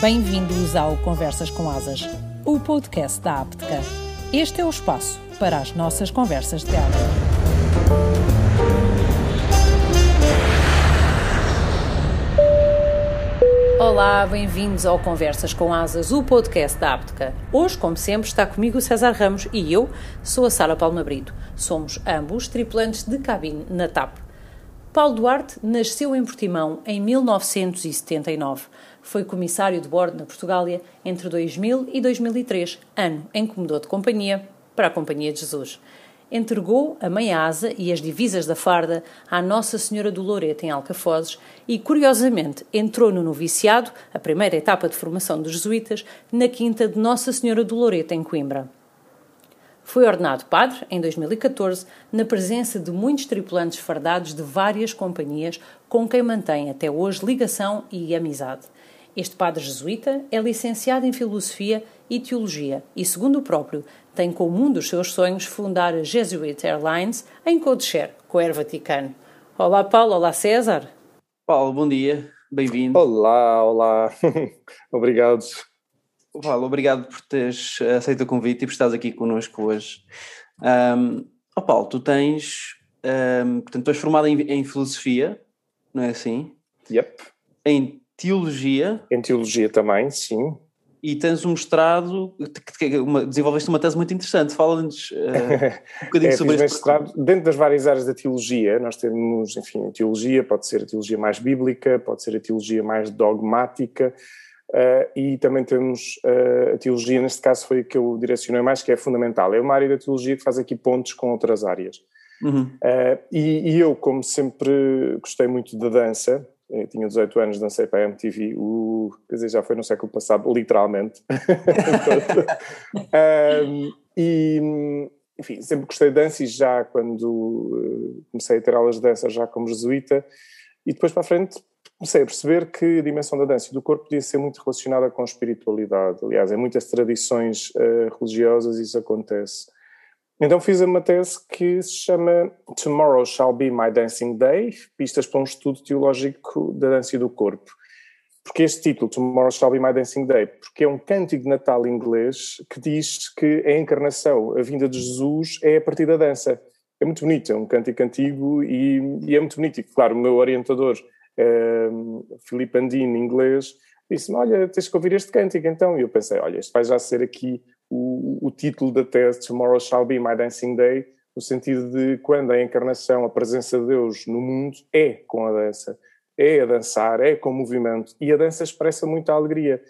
Bem-vindos ao Conversas com Asas, o podcast da Apteca. Este é o espaço para as nossas conversas de gala. Olá, bem-vindos ao Conversas com Asas, o podcast da Apteca. Hoje, como sempre, está comigo o César Ramos e eu sou a Sara Palma Brito. Somos ambos tripulantes de cabine na TAP. Paulo Duarte nasceu em Portimão em 1979 foi comissário de bordo na Portugália entre 2000 e 2003, ano em que mudou de companhia para a Companhia de Jesus. Entregou a meia asa e as divisas da farda à Nossa Senhora do Loreto em Alcafozes e, curiosamente, entrou no noviciado, a primeira etapa de formação dos jesuítas, na quinta de Nossa Senhora do Loreto em Coimbra. Foi ordenado padre em 2014, na presença de muitos tripulantes fardados de várias companhias com quem mantém até hoje ligação e amizade. Este padre jesuíta é licenciado em Filosofia e Teologia e, segundo o próprio, tem como um dos seus sonhos fundar a Jesuit Airlines em Codeshare, com o Air Vaticano. Olá Paulo, olá César. Paulo, bom dia, bem-vindo. Olá, olá, obrigado. Paulo, obrigado por teres aceito o convite e por estares aqui connosco hoje. Um, oh Paulo, tu tens, um, portanto, tu és formado em, em Filosofia, não é assim? Yep. Em teologia. Em teologia também, sim. E tens um mestrado, uma, desenvolveste uma tese muito interessante, fala-nos uh, um bocadinho é, sobre este mestrado, Dentro das várias áreas da teologia, nós temos, enfim, a teologia, pode ser a teologia mais bíblica, pode ser a teologia mais dogmática, uh, e também temos uh, a teologia, neste caso foi a que eu direcionei mais, que é fundamental. É uma área da teologia que faz aqui pontos com outras áreas. Uhum. E, e eu, como sempre gostei muito da dança, tinha 18 anos, dancei para a MTV, uh, quer dizer, já foi no século passado, literalmente. um, e, enfim, sempre gostei de dança e já quando uh, comecei a ter aulas de dança já como jesuíta, e depois para a frente comecei a perceber que a dimensão da dança e do corpo podia ser muito relacionada com a espiritualidade. Aliás, em muitas tradições uh, religiosas isso acontece. Então fiz uma tese que se chama Tomorrow Shall Be My Dancing Day, pistas para um estudo teológico da dança e do corpo. Porque este título, Tomorrow Shall Be My Dancing Day? Porque é um cântico de Natal inglês que diz que a encarnação, a vinda de Jesus, é a partir da dança. É muito bonito, é um cântico antigo e, e é muito bonito. E, claro, o meu orientador, um, Filipe Andino, inglês, disse-me, olha, tens que ouvir este cântico então. E eu pensei, olha, este vai já ser aqui o, o título da tese Tomorrow Shall Be My Dancing Day, no sentido de quando a encarnação, a presença de Deus no mundo é com a dança, é a dançar, é com o movimento, e a dança expressa muita alegria.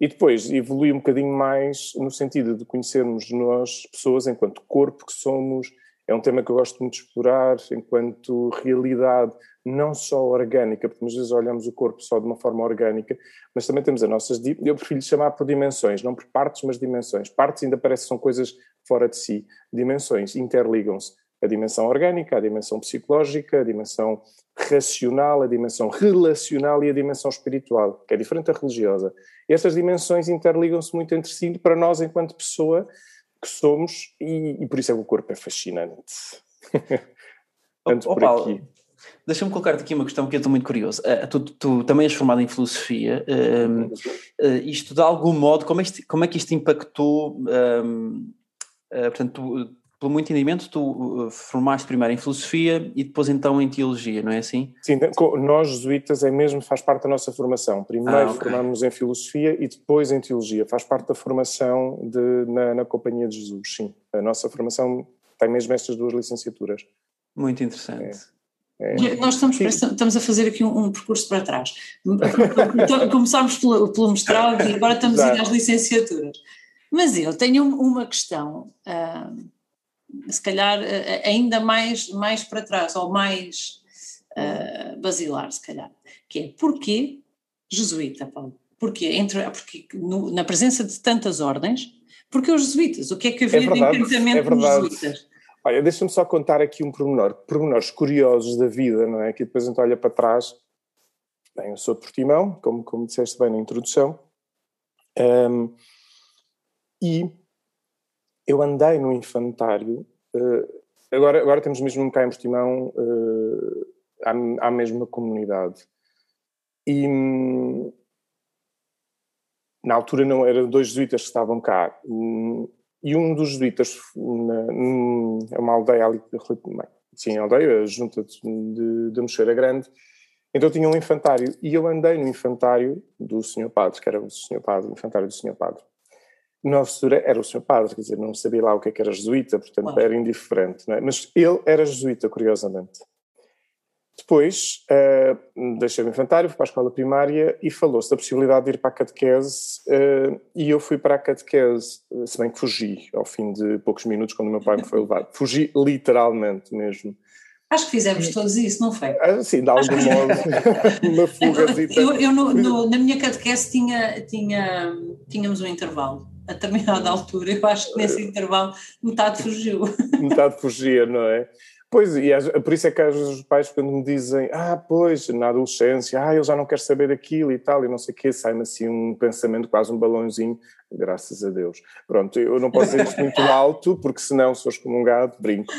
E depois evolui um bocadinho mais no sentido de conhecermos nós, pessoas, enquanto corpo que somos, é um tema que eu gosto muito de explorar enquanto realidade não só orgânica, porque muitas vezes olhamos o corpo só de uma forma orgânica, mas também temos as nossas, eu prefiro chamar por dimensões, não por partes, mas dimensões. Partes ainda parece que são coisas fora de si. Dimensões interligam-se. A dimensão orgânica, a dimensão psicológica, a dimensão racional, a dimensão relacional e a dimensão espiritual, que é diferente da religiosa. E estas dimensões interligam-se muito entre si para nós enquanto pessoa que somos e, e por isso é que o corpo é fascinante. Tanto oh, por Paulo, aqui. Deixa-me colocar-te aqui uma questão que eu estou muito curioso. Uh, tu, tu, também és formado em filosofia. Uh, uh, isto, de algum modo, como é, isto, como é que isto impactou? portanto, tu, pelo meu entendimento, tu formaste primeiro em filosofia e depois então em teologia, não é assim? Sim, nós jesuítas é mesmo, faz parte da nossa formação. Primeiro ah, okay. formamos em filosofia e depois em teologia. Faz parte da formação de, na, na Companhia de Jesus, sim. A nossa formação tem mesmo estas duas licenciaturas. Muito interessante. É. É. Nós estamos, estamos a fazer aqui um, um percurso para trás. Começámos pelo, pelo mestrado e agora estamos a ir às licenciaturas. Mas eu tenho uma questão. Uh, se calhar eh, ainda mais, mais para trás, ou mais uh, basilar, se calhar, que é porquê jesuíta, Paulo? Porquê? Entre, porque no, na presença de tantas ordens, porque os jesuítas? O que é que havia é verdade, de encantamento é nos jesuítas? Olha, deixa-me só contar aqui um pormenor, pormenores curiosos da vida, não é? Que depois a gente olha para trás. Bem, eu sou Portimão, como, como disseste bem na introdução, um, e eu andei no infantário, uh, agora, agora temos mesmo cá em Portimão, uh, há mesmo uma comunidade. E, na altura não eram dois jesuítas que estavam cá, hum, e um dos jesuítas, é uma aldeia ali, sim, aldeia, junta de, de, Mocheira Grande, então tinha um infantário, e eu andei no infantário do senhor padre, que era o senhor padre, o infantário do senhor padre. Na altura era o senhor padre, quer dizer, não sabia lá o que, é que era jesuíta, portanto Uau. era indiferente, é? mas ele era jesuíta, curiosamente. Depois, uh, deixei o infantário, fui para a escola primária e falou-se da possibilidade de ir para a catequese uh, e eu fui para a catequese, se bem que fugi ao fim de poucos minutos quando o meu pai me foi levar. Fugi literalmente mesmo. Acho que fizemos todos isso, não foi? Ah, sim, de algum modo, uma fuga. Eu, eu no, no, na minha catequese tinha, tinha, tínhamos um intervalo a determinada altura, eu acho que nesse intervalo metade fugiu. Metade fugia, não é? Pois, e por isso é que às vezes os pais quando me dizem, ah, pois, na adolescência, ah, eu já não quero saber aquilo e tal, e não sei o quê, sai-me assim um pensamento, quase um balãozinho, graças a Deus. Pronto, eu não posso dizer isto muito alto, porque senão, se um gato, brinco.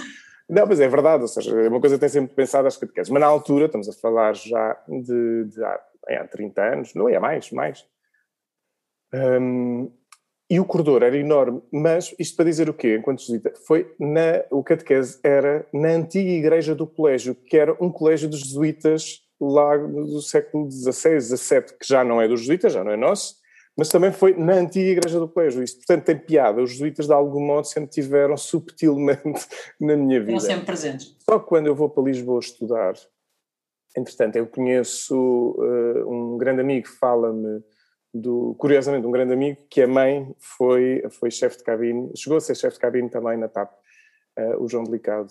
Não, mas é verdade, ou seja, é uma coisa que tem sempre pensado às catequeses, mas na altura, estamos a falar já de, de há, há 30 anos, não é mais, mais. Um, e o corredor era enorme, mas isto para dizer o quê? Enquanto jesuíta, foi na, o catequese era na antiga igreja do colégio, que era um colégio dos jesuítas lá do século XVI, XVII, que já não é dos jesuítas, já não é nosso, mas também foi na antiga igreja do colégio. Isto, portanto, tem piada. Os jesuítas, de algum modo, sempre tiveram subtilmente na minha vida. Estão sempre presentes. Só que quando eu vou para Lisboa estudar, entretanto, eu conheço uh, um grande amigo que fala-me do, curiosamente, um grande amigo, que a mãe foi, foi chefe de cabine, chegou a ser chefe de cabine também na TAP, uh, o João Delicado.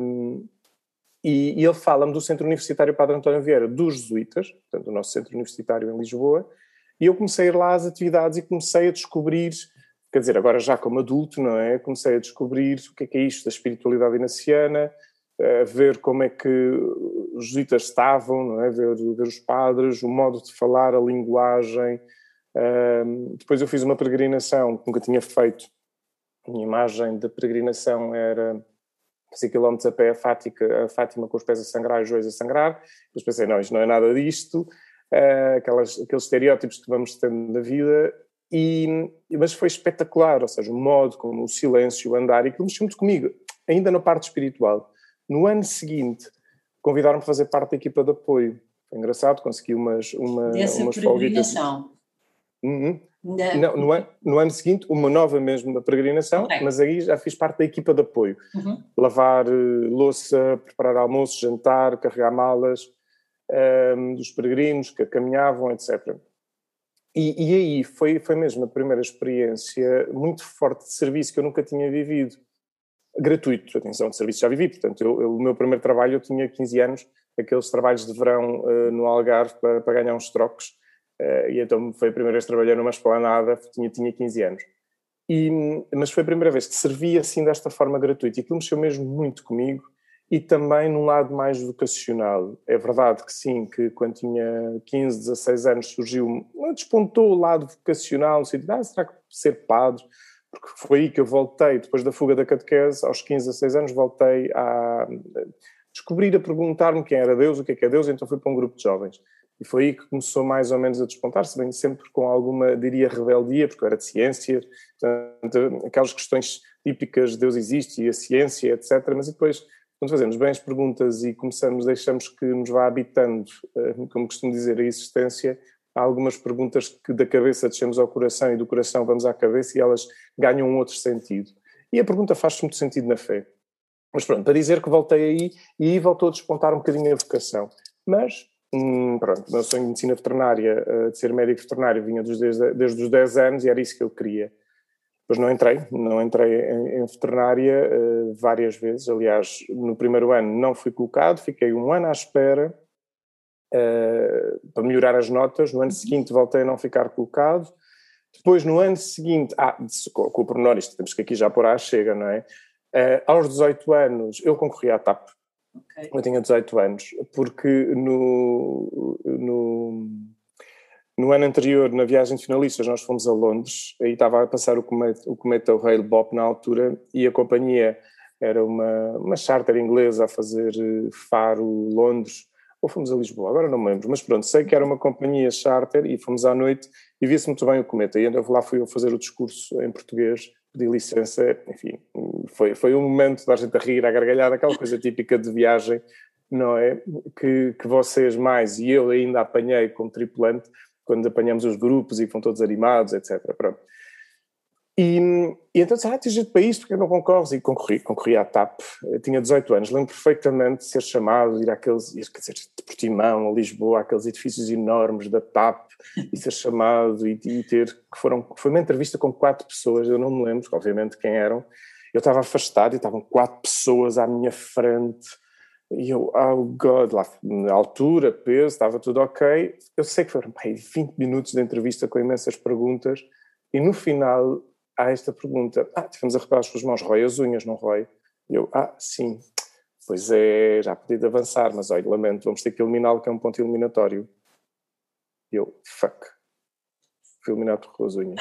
Um, e, e, ele fala-me do Centro Universitário Padre António Vieira, dos Jesuítas, portanto, o nosso Centro Universitário em Lisboa, e eu comecei a ir lá às atividades e comecei a descobrir, quer dizer, agora já como adulto, não é? Comecei a descobrir o que é que é isto da espiritualidade inaciana, a ver como é que os jesuítas estavam, não é? ver, ver os padres, o modo de falar, a linguagem. Um, depois eu fiz uma peregrinação que nunca tinha feito. A minha imagem da peregrinação era 5 km a pé a Fátima, a Fátima com os pés a sangrar e os joelhos a sangrar. Depois pensei, não, isto não é nada disto. Uh, aquelas, aqueles estereótipos que vamos tendo na vida. E, mas foi espetacular, ou seja, o modo como o silêncio, o andar, e aquilo mexeu muito comigo, ainda na parte espiritual. No ano seguinte, convidaram-me a fazer parte da equipa de apoio. Foi engraçado, consegui umas, uma, Dessa umas peregrinação. Uhum. Não, no, ano, no, ano, seguinte, uma nova mesmo da peregrinação, okay. mas aí já fiz parte da equipa de apoio. Uhum. Lavar uh, louça, preparar almoço, jantar, carregar malas um, ehm, dos peregrinos que caminhavam, etc. E, e, aí foi, foi mesmo a primeira experiência muito forte de serviço que eu nunca tinha vivido gratuito, atenção, de serviço já vivi, portanto, eu, eu, o meu primeiro trabalho eu tinha 15 anos, aqueles trabalhos de verão uh, no Algarve para, para, ganhar uns trocos, uh, e então foi a primeira vez que trabalhei numa esplanada, tinha, tinha 15 anos. E, mas foi a primeira vez que servi assim desta forma gratuita, e aquilo mexeu mesmo muito comigo, e também num lado mais vocacional. É verdade que sim, que quando tinha 15, 16 anos surgiu, despontou o lado vocacional, no sentido, ah, será que ser padre? Porque foi aí que eu voltei, depois da fuga da catequese, aos 15, 16 anos, voltei a descobrir, a perguntar-me quem era Deus, o que é que é Deus, então fui para um grupo de jovens. E foi aí que começou mais ou menos a despontar-se, bem sempre com alguma, diria, rebeldia, porque eu era de ciência, portanto, aquelas questões típicas de Deus existe e a ciência, etc. Mas depois, quando fazemos bem as perguntas e começamos, deixamos que nos vá habitando, eh, como costumo dizer, a existência, há algumas perguntas que da cabeça descemos ao coração e do coração vamos à cabeça e elas ganham um outro sentido. E a pergunta faz muito sentido na fé. Mas pronto, para dizer que voltei aí e aí voltou a despontar um bocadinho a vocação. Mas, hum, pronto, meu sonho de medicina veterinária, eh, de ser médico veterinário, vinha desde, desde os 10 anos e era isso que eu queria. Depois não entrei, não entrei em, em veterinária uh, várias vezes. Aliás, no primeiro ano não fui colocado, fiquei um ano à espera uh, para melhorar as notas. No ano seguinte voltei a não ficar colocado. Depois, no ano seguinte, ah, com, com o pormenor, isto temos que aqui já pôr à chega, não é? Uh, aos 18 anos, eu concorri à TAP. Okay. Eu tinha 18 anos, porque no, no, no, ano anterior, na viagem de finalistas, nós fomos a Londres, aí estava a passar o cometa, o cometa Rail Bop na altura, e a companhia era uma, uma charter inglesa a fazer Faro, Londres, ou fomos a Lisboa, agora não me lembro, mas pronto, sei que era uma companhia charter e fomos à noite e via-se muito bem o cometa. E lá fui eu fazer o discurso em português, pedi licença, enfim, foi, foi um momento da gente a rir, a gargalhar, aquela coisa típica de viagem, não é? Que, que vocês mais e eu ainda apanhei como tripulante, quando apanhamos os grupos e vão todos animados, etc. Pronto. E, e então disse, ah, tens para isto, porque não concorres? E concorri, concorri à TAP, eu tinha 18 anos, lembro perfeitamente de ser chamado, ir àqueles, quer dizer, de Portimão, a Lisboa, aqueles edifícios enormes da TAP, e ser chamado e, e ter, que foram, foi uma entrevista com quatro pessoas, eu não me lembro, obviamente, quem eram, eu estava afastado e estavam quatro pessoas à minha frente, e eu, oh God, lá altura, peso, estava tudo ok. Eu sei que foram bem, 20 minutos de entrevista com imensas perguntas, e no final há esta pergunta: Ah, tivemos a reparar as suas mãos, rói as unhas, não rói? E eu, ah, sim, pois é, já podia avançar, mas olha, lamento, vamos ter que eliminá-lo, que é um ponto eliminatório. E eu, fuck, fui eliminado por as unhas.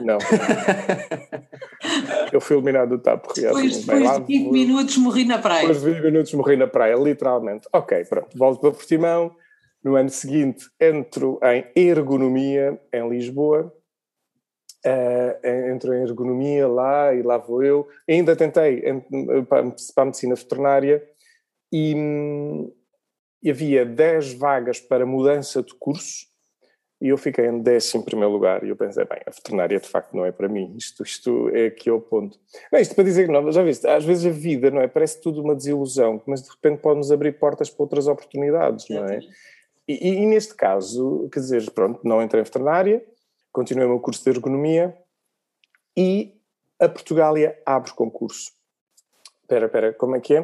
Não. eu fui eliminado do TAP. Depois, depois de 20 minutos morri na praia. Depois de 20 minutos morri na praia, literalmente. Ok, pronto, volto para Portimão. No ano seguinte entro em ergonomia em Lisboa Uh, entro em ergonomia lá e lá vou eu. Ainda tentei para, a medicina veterinária e, e, havia 10 vagas para mudança de curso e eu fiquei em décimo primeiro lugar e eu pensei, bem, a veterinária de facto não é para mim, isto, isto é aqui o ponto. Não, isto para dizer que não, já viste, às vezes a vida, não é, parece tudo uma desilusão, mas de repente pode-nos abrir portas para outras oportunidades, não é? E, e, e neste caso, quer dizer, pronto, não entrei em veterinária, continuei o meu curso de ergonomia e a Portugália abre concurso. Espera, espera, como é que é?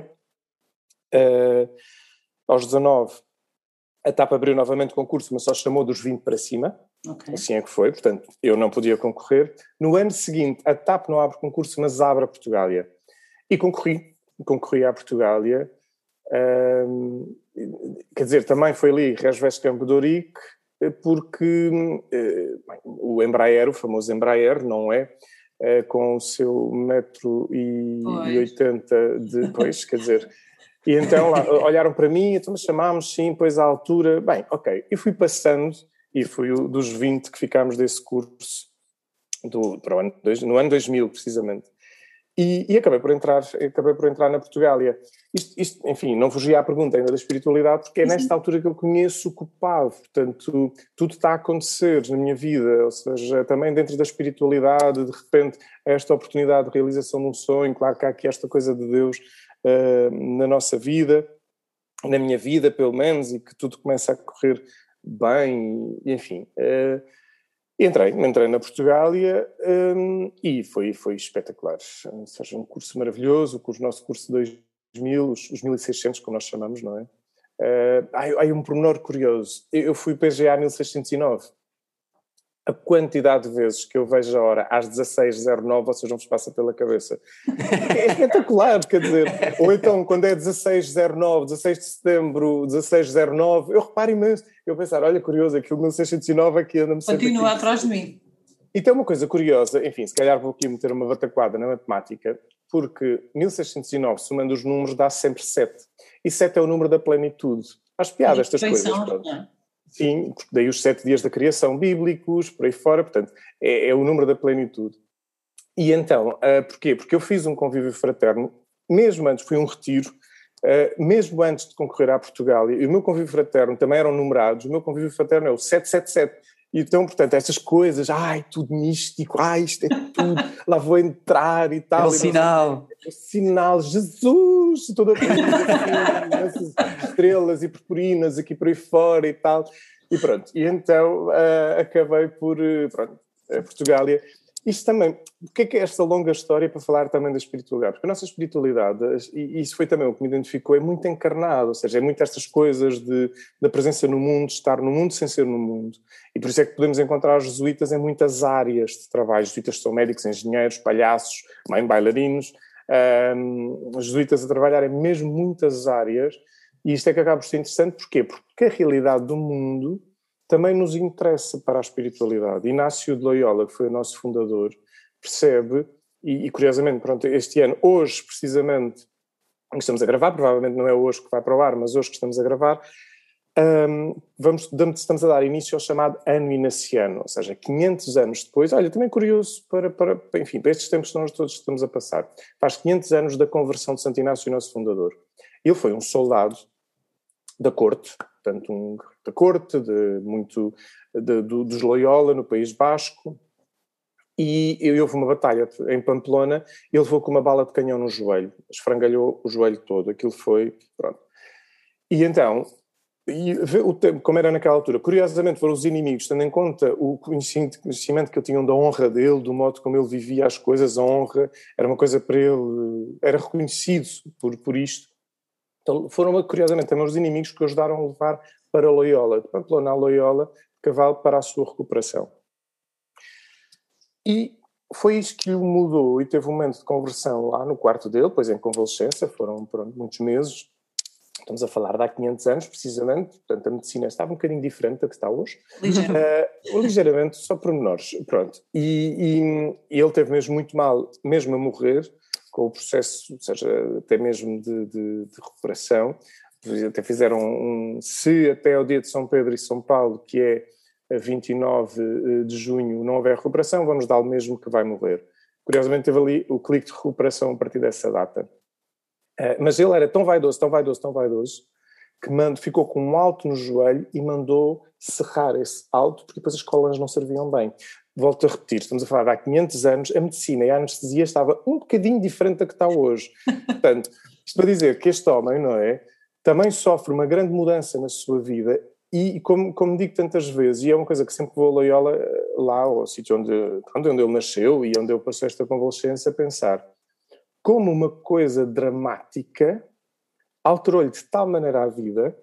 Uh, aos 19, a TAP abriu novamente concurso, mas só chamou dos 20 para cima. Okay. Assim é que foi, portanto, eu não podia concorrer. No ano seguinte, a TAP não abre concurso, mas abre a Portugália. E concorri, concorri à Portugália. Uh, quer dizer, também foi ali Resves Campo de Ourique, porque eh, bem, o Embraer, o famoso Embraer, não é? é com o seu metro e, 80 de, pois, quer dizer, e então lá, olharam para mim, então me chamámos, sim, pois à altura, bem, ok, e fui passando, e fui o, dos 20 que ficámos desse curso, do, para ano, no ano 2000 precisamente, e, e, acabei por entrar, acabei por entrar na Portugália. Isto, isto, enfim, não fugia à pergunta ainda da espiritualidade, porque é nesta altura que eu conheço o culpado. Portanto, tudo está a acontecer na minha vida, ou seja, também dentro da espiritualidade, de repente, esta oportunidade de realização de um sonho, claro que há aqui esta coisa de Deus uh, na nossa vida, na minha vida, pelo menos, e que tudo começa a correr bem, enfim. Uh, Entrei, entrei na Portugália um, e foi, foi espetacular. Ou seja, um curso maravilhoso, o nosso curso de 2000, os, os 1600, como nós chamamos, não é? Uh, há, há um pormenor curioso. Eu fui PGA 1609 a quantidade de vezes que eu vejo a hora às 16h09, vocês não vos passa pela cabeça. É espetacular, quer dizer. Ou então, quando é 16h09, 16 de setembro, 16h09, eu reparo imenso. Eu pensar, olha, curioso, aquilo 1609 aqui anda-me Continua atrás de mim. E tem uma coisa curiosa, enfim, se calhar vou aqui meter uma bataquada na matemática, porque 1609, somando os números, dá sempre 7. E 7 é o número da plenitude. Acho piada estas coisas. Pronto. É? Sim, daí os sete dias da criação bíblicos, por aí fora, portanto, é, é o número da plenitude. E então, uh, porquê? Porque eu fiz um convívio fraterno, mesmo antes, fui um retiro, uh, mesmo antes de concorrer à Portugal, e o meu convívio fraterno também eram numerados, o meu convívio fraterno é o 777. E então, portanto, estas coisas, ai, tudo místico, ai, isto é tudo, lá vou entrar e tal. É o sinal. É o sinal, Jesus, toda a estrelas e purpurinas aqui por aí fora e tal. E pronto, e então uh, acabei por, uh, pronto, a Portugália isto também, o que é que é esta longa história para falar também da espiritualidade? Porque a nossa espiritualidade, e isso foi também o que me identificou, é muito encarnado, ou seja, é muito estas coisas de, da presença no mundo, estar no mundo sem ser no mundo. E por isso é que podemos encontrar os jesuítas em muitas áreas de trabalho. Os jesuítas são médicos, engenheiros, palhaços, mãe bailarinos, os jesuítas a trabalhar em mesmo muitas áreas, e isto é que acaba por ser interessante, porquê? Porque a realidade do mundo também nos interessa para a espiritualidade. Inácio de Loyola, que foi o nosso fundador, percebe, e, e curiosamente, pronto, este ano, hoje precisamente, estamos a gravar, provavelmente não é hoje que vai para o ar, mas hoje que estamos a gravar, um, vamos, estamos a dar início ao chamado ano inaciano, ou seja, 500 anos depois, olha, também curioso para, para, enfim, para estes tempos que nós todos estamos a passar, faz 500 anos da conversão de Santo Inácio, nosso fundador. Ele foi um soldado da corte, portanto, um da corte, de muito, de, do, dos Loyola, no País Basco, e houve uma batalha em Pamplona, ele levou com uma bala de canhão no joelho, esfrangalhou o joelho todo, aquilo foi, pronto. E então, e o tempo, como era naquela altura, curiosamente foram os inimigos, tendo em conta o conhecimento que eu tinham da honra dele, do modo como ele vivia as coisas, a honra era uma coisa para ele, era reconhecido por, por isto. Então foram, curiosamente, também os inimigos que o ajudaram a levar para Loyola, de Pamplona a Loyola, cavalo para a sua recuperação. E foi isso que o mudou e teve um momento de conversão lá no quarto dele, depois em convalescência, foram pronto, muitos meses, estamos a falar de há 500 anos, precisamente, portanto a medicina estava um bocadinho diferente da que está hoje. Ligeiramente. Uh, ligeiramente, só por menores, pronto. E, e, e, ele teve mesmo muito mal, mesmo a morrer, com o processo, ou seja, até mesmo de, de, de recuperação, até fizeram um, se até o dia de São Pedro e São Paulo, que é a 29 eh, de junho, não houver recuperação, vamos dar o mesmo que vai morrer. Curiosamente teve ali o clique de recuperação a partir dessa data. Uh, mas ele era tão vaidoso, tão vaidoso, tão vaidoso, que ficou com um alto no joelho e mandou serrar esse alto, porque depois as cólulas não serviam bem. Volto a repetir, estamos a falar de há 500 anos, a medicina e a anestesia estava um bocadinho diferente da que está hoje. Portanto, isto para dizer que este homem, não é, também sofre uma grande mudança na sua vida e como, como digo tantas vezes, e é uma coisa que sempre vou a Loyola, eh, lá ao sítio onde, onde ele nasceu e onde ele passou esta convalescência, a pensar como uma coisa dramática alterou-lhe de tal maneira a vida,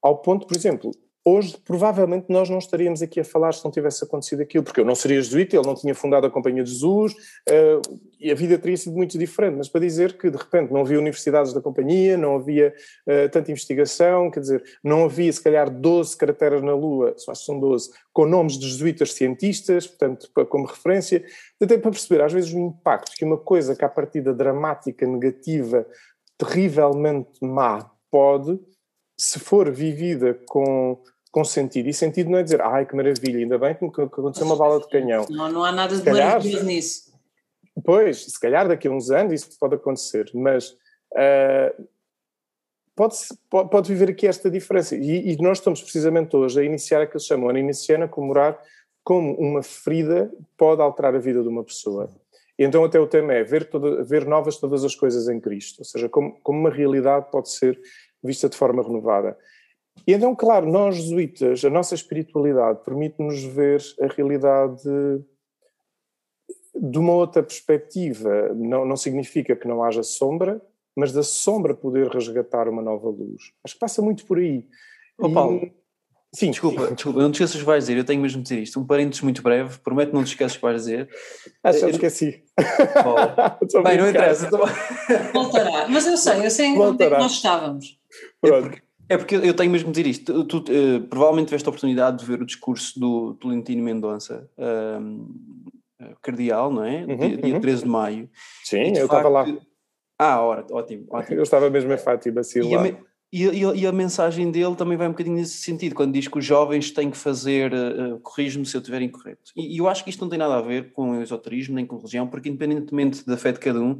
ao ponto, por exemplo, hoje provavelmente nós não estaríamos aqui a falar se não tivesse acontecido aquilo, porque eu não seria jesuíta, ele não tinha fundado a Companhia de Jesus, uh, e a vida teria sido muito diferente, mas para dizer que de repente não havia universidades da Companhia, não havia uh, tanta investigação, quer dizer, não havia se calhar 12 crateras na Lua, só acho que são 12, com nomes de jesuítas cientistas, portanto, como referência, até para perceber às vezes o impacto que uma coisa que à partida dramática, negativa, terrivelmente má pode, se for vivida com com sentido. E sentido não é dizer, ai que maravilha, ainda bem que aconteceu uma bala de canhão. Não, não há nada de maravilhoso nisso. Pois, se calhar daqui a uns anos isso pode acontecer, mas uh, pode, pode, pode viver aqui esta diferença. E, e, nós estamos precisamente hoje a iniciar aquilo que se chama ano iniciano, a comemorar como uma ferida pode alterar a vida de uma pessoa. E então até o tema é ver, toda, ver novas todas as coisas em Cristo, ou seja, como, como uma realidade pode ser vista de forma renovada. E então, claro, nós jesuítas, a nossa espiritualidade permite-nos ver a realidade de uma outra perspectiva. Não, não significa que não haja sombra, mas da sombra poder resgatar uma nova luz. Acho que passa muito por aí. Ô, Paulo, e... Sim. Desculpa, desculpa, não te esqueças o que vais dizer, eu tenho mesmo de dizer isto. Um parênteses muito breve, prometo não te esqueças o que vais dizer. Acho que eu esqueci. Bem, não interessa. Voltará, mas eu sei, eu sei onde é que nós estávamos. Pronto. É porque, é porque eu tenho mesmo de dizer isto. Tu, tu uh, provavelmente tiveste a oportunidade de ver o discurso do Tolentino Mendonça, um, cardeal, não é? Uhum, dia, dia 13 uhum. de maio. Sim, de eu estava lá. Ah, ora, ótimo, ótimo. Eu estava mesmo em Fátima, assim, e lá. A, e, e, e, a mensagem dele também vai um bocadinho nesse sentido, quando diz que os jovens têm que fazer, uh, corrijo-me se eu estiver incorreto. E, e, eu acho que isto não tem nada a ver com o esoterismo nem com religião, porque independentemente da fé de cada um,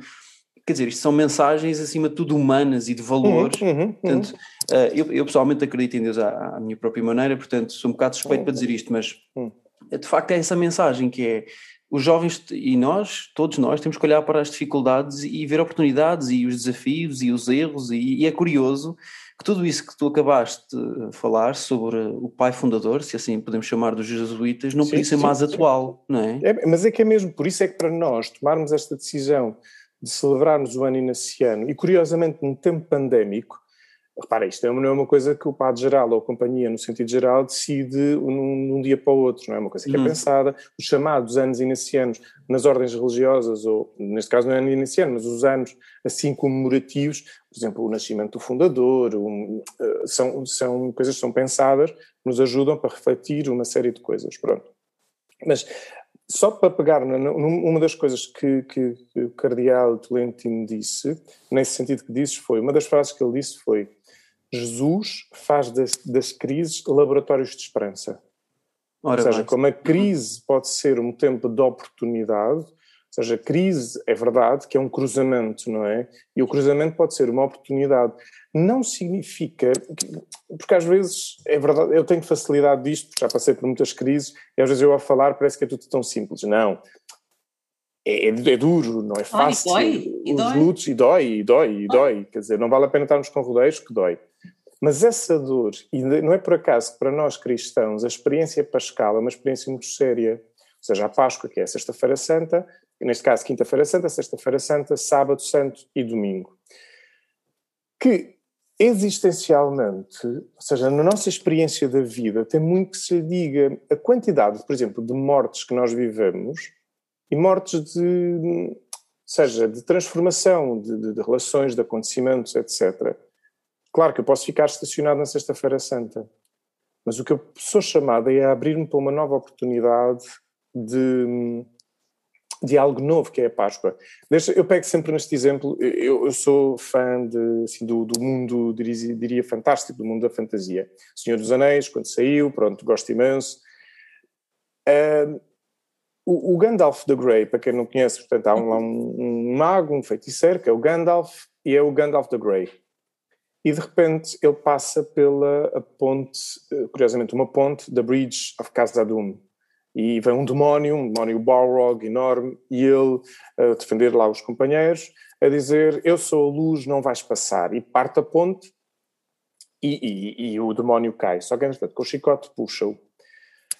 quer dizer, isto são mensagens acima de tudo humanas e de valores. Uhum, uhum, portanto, uhum. Uh, eu, eu, pessoalmente acredito em Deus à, à, minha própria maneira, portanto, sou um bocado suspeito para dizer isto, mas hum. de facto é essa mensagem que é os jovens e nós, todos nós, temos que olhar para as dificuldades e ver oportunidades e os desafios e os erros, e, e é curioso que tudo isso que tu acabaste de falar sobre o pai fundador, se assim podemos chamar dos jesuítas, não sim, podia ser mais sim. atual, não é? é? Mas é que é mesmo, por isso é que para nós tomarmos esta decisão de celebrarmos o ano inaciano, e curiosamente num tempo pandémico, repara, isto não é uma coisa que o padre geral ou a companhia, no sentido geral, decide num, num dia para o outro, não é uma coisa que é uhum. pensada. Os chamados anos inacianos nas ordens religiosas, ou neste caso não é ano inaciano, mas os anos assim comemorativos, por exemplo, o nascimento do fundador, um, eh, são, são coisas que são pensadas, nos ajudam para refletir uma série de coisas, pronto. Mas só para pegar numa das coisas que, que, que o cardeal Tolentino disse, nesse sentido que disse, foi, uma das frases que ele disse foi Jesus faz das, das crises laboratórios de esperança. Ora, ou seja, bem. como a crise pode ser um tempo de oportunidade, ou seja, a crise é verdade que é um cruzamento, não é? E o cruzamento pode ser uma oportunidade. Não significa, porque às vezes é verdade, eu tenho facilidade disto, já passei por muitas crises, e às vezes eu a falar parece que é tudo tão simples. Não. É, é duro, não é fácil. Ai, dói, e Os dói. lutos, e dói, e dói, e dói. Quer dizer, não vale a pena estarmos com rodeios que dói. Mas essa dor, e não é por acaso que para nós cristãos a experiência pascal é uma experiência muito séria, ou seja, a Páscoa, que é a Sexta-feira Santa, neste caso Quinta-feira Santa, Sexta-feira Santa, Sábado Santo e Domingo, que existencialmente, ou seja, na nossa experiência da vida, tem muito que se lhe diga a quantidade, por exemplo, de mortes que nós vivemos e mortes de, seja, de transformação, de, de, de relações, de acontecimentos, etc Claro que eu posso ficar estacionado na Sexta-feira Santa, mas o que eu sou chamado é a abrir-me para uma nova oportunidade de, de algo novo, que é a Páscoa. Deixa, eu pego sempre neste exemplo, eu, eu sou fã de, assim, do, do, mundo, diria, diria, fantástico, do mundo da fantasia. Senhor dos Anéis, quando saiu, pronto, gosto imenso. O, o, Gandalf the Grey, para quem não conhece, portanto, há um, um, um mago, um feiticeiro, que é o Gandalf, e é o Gandalf the Grey e de repente ele passa pela ponte, eh, curiosamente, uma ponte da Bridge of Khazad-dûm. E vem um demónio, um demónio Balrog enorme, e ele a defender lá os companheiros, a dizer: Eu sou a luz, não vais passar. E parte a ponte e, e, e o demónio cai. Só que, entretanto, com o chicote puxa-o.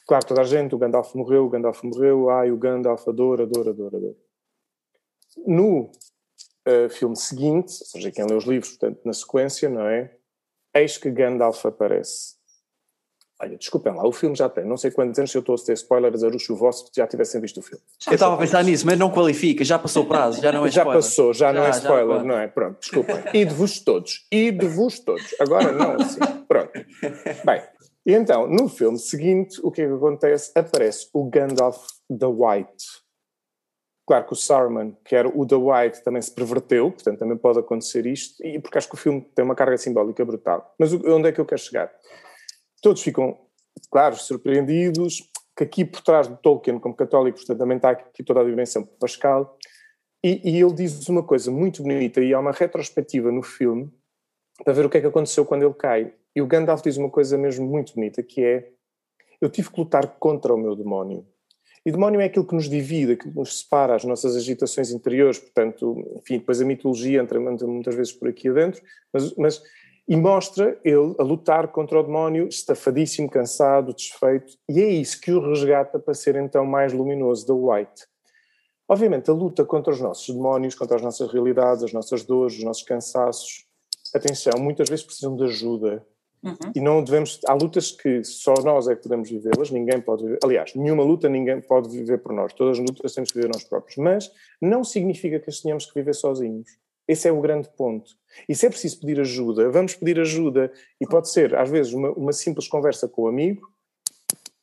Claro, toda a gente, o Gandalf morreu, o Gandalf morreu, ai, o Gandalf adora, adora, adora, adora. No uh, filme seguinte, ou seja, quem lê os livros, portanto, na sequência, não é? Eis que Gandalf aparece. Olha, desculpem lá, o filme já tem não sei quantos anos, se eu estou a ter spoilers, aruxo o vosso, já tivessem visto o filme. Eu estava a pensar nisso, mas não qualifica, já passou o prazo, já não é spoiler. Já passou, já, já não é spoiler, não é? Pronto, desculpem. E de vos todos, e de vos todos. Agora não assim, pronto. Bem, e então, no filme seguinte, o que é que acontece? Aparece o Gandalf the White, Claro que o Saruman, que era o The White, também se perverteu, portanto também pode acontecer isto, e porque acho que o filme tem uma carga simbólica brutal. Mas onde é que eu quero chegar? Todos ficam, claro, surpreendidos, que aqui por trás do Tolkien, como católico, portanto também está aqui toda a dimensão pascal, e, e ele diz uma coisa muito bonita, e há uma retrospectiva no filme, para ver o que é que aconteceu quando ele cai. E o Gandalf diz uma coisa mesmo muito bonita, que é, eu tive que lutar contra o meu demónio e demónio é aquilo que nos divide, aquilo que nos separa, as nossas agitações interiores, portanto, enfim, depois a mitologia entra muitas vezes por aqui adentro, mas, mas e mostra ele a lutar contra o demónio, estafadíssimo, cansado, desfeito, e é isso que o resgata para ser então mais luminoso, da White. Obviamente, a luta contra os nossos demónios, contra as nossas realidades, as nossas dores, os nossos cansaços, atenção, muitas vezes precisam de ajuda, Uhum. E não devemos. Há lutas que só nós é que podemos vivê-las, ninguém pode viver. Aliás, nenhuma luta ninguém pode viver por nós. Todas as lutas temos que viver nós próprios. Mas não significa que as tenhamos que viver sozinhos. Esse é o grande ponto. E se é preciso pedir ajuda, vamos pedir ajuda. E pode ser, às vezes, uma, uma simples conversa com o amigo,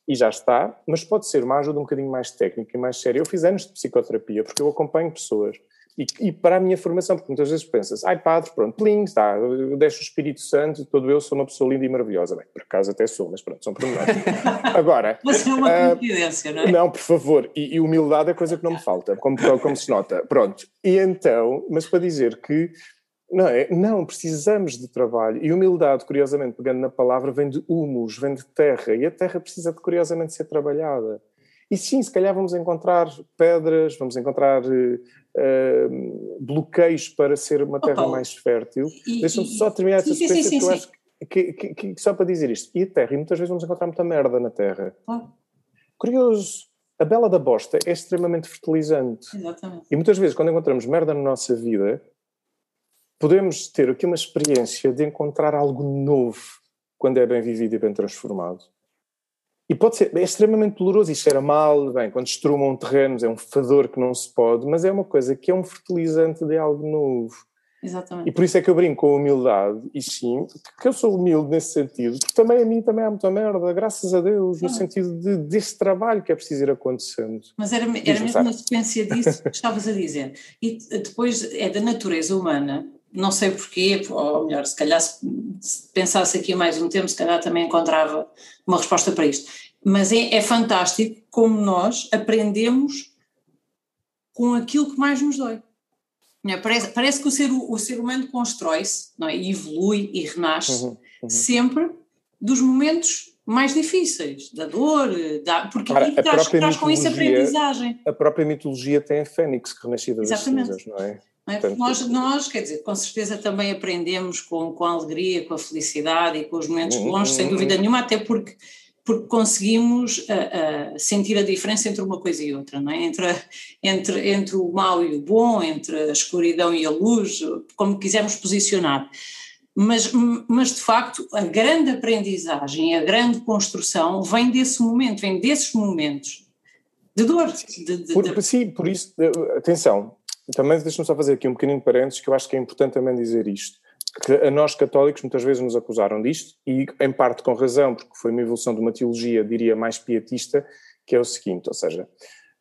e já está, mas pode ser uma ajuda um bocadinho mais técnica e mais séria. Eu fiz anos de psicoterapia, porque eu acompanho pessoas e, e, para a minha formação, porque muitas vezes pensas, ai padre, pronto, plim, está, eu deixo o Espírito Santo, todo eu sou uma pessoa linda e maravilhosa. Bem, por acaso até sou, mas pronto, são pormenores. Agora... Mas é uma uh, coincidência, não é? Não, por favor, e, e, humildade é coisa que não me falta, como, como se nota. Pronto, e então, mas para dizer que não, é, não, precisamos de trabalho. E humildade, curiosamente, pegando na palavra, vem de humus, vem de terra. E a terra precisa de, curiosamente, ser trabalhada. E sim, se calhar vamos encontrar pedras, vamos encontrar uh, bloqueios para ser uma terra oh, mais fértil. Deixa-me só terminar essa sim, sim, que eu acho que, que, que, só para dizer isto. E a terra, e muitas vezes vamos encontrar muita merda na terra. Oh. Curioso. A bela da bosta é extremamente fertilizante. Exatamente. E muitas vezes, quando encontramos merda na nossa vida, podemos ter aqui uma experiência de encontrar algo novo quando é bem vivido e bem transformado. E pode ser, é extremamente doloroso e cheira mal, bem, quando estrumam terrenos é um fedor que não se pode, mas é uma coisa que é um fertilizante de algo novo. Exatamente. E por isso é que eu brinco com a humildade, e sim, porque eu sou humilde nesse sentido, porque também a mim também há muita merda, graças a Deus, no sentido de, desse trabalho que é preciso ir acontecendo. Mas era, era mesmo na sequência disso que estavas a dizer. E depois é da natureza humana não sei porquê, ou melhor, se calhar se pensasse aqui mais um tempo, se calhar também encontrava uma resposta para isto. Mas é, é fantástico como nós aprendemos com aquilo que mais nos dói. É? Parece, parece que o ser, o ser humano constrói-se, não é? E evolui e renasce uhum, uhum. sempre dos momentos mais difíceis, da dor, da, porque Ora, traz, traz com isso aprendizagem. A própria mitologia tem a fênix que renascida das cinzas, não é? É? Portanto, nós, nós, quer dizer, com certeza também aprendemos com, com a alegria, com a felicidade e com os momentos uhum, bons, sem dúvida nenhuma, até porque porque conseguimos uh, uh, sentir a diferença entre uma coisa e outra, não é? Entre, entre, entre o mal e o bom, entre a escuridão e a luz, como quisermos posicionar. Mas, mas de facto, a grande aprendizagem, a grande construção vem desse momento, vem desses momentos de dor. De, de, por, de... Sim, por isso, atenção, também deixa-me só fazer aqui um pequenino parênteses, que eu acho que é importante também dizer isto que a nós católicos muitas vezes nos acusaram disto, e em parte com razão, porque foi uma evolução de uma teologia, diria, mais pietista, que é o seguinte, ou seja,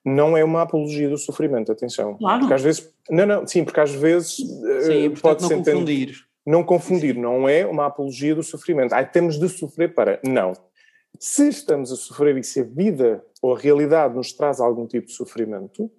não é uma apologia do sofrimento, atenção. Claro. Porque às vezes, não, não, sim, porque às vezes sim, uh, pode não ser confundir. Não confundir, não é uma apologia do sofrimento. Ah, temos de sofrer para. Não. Se estamos a sofrer e se a vida ou a realidade nos traz algum tipo de sofrimento,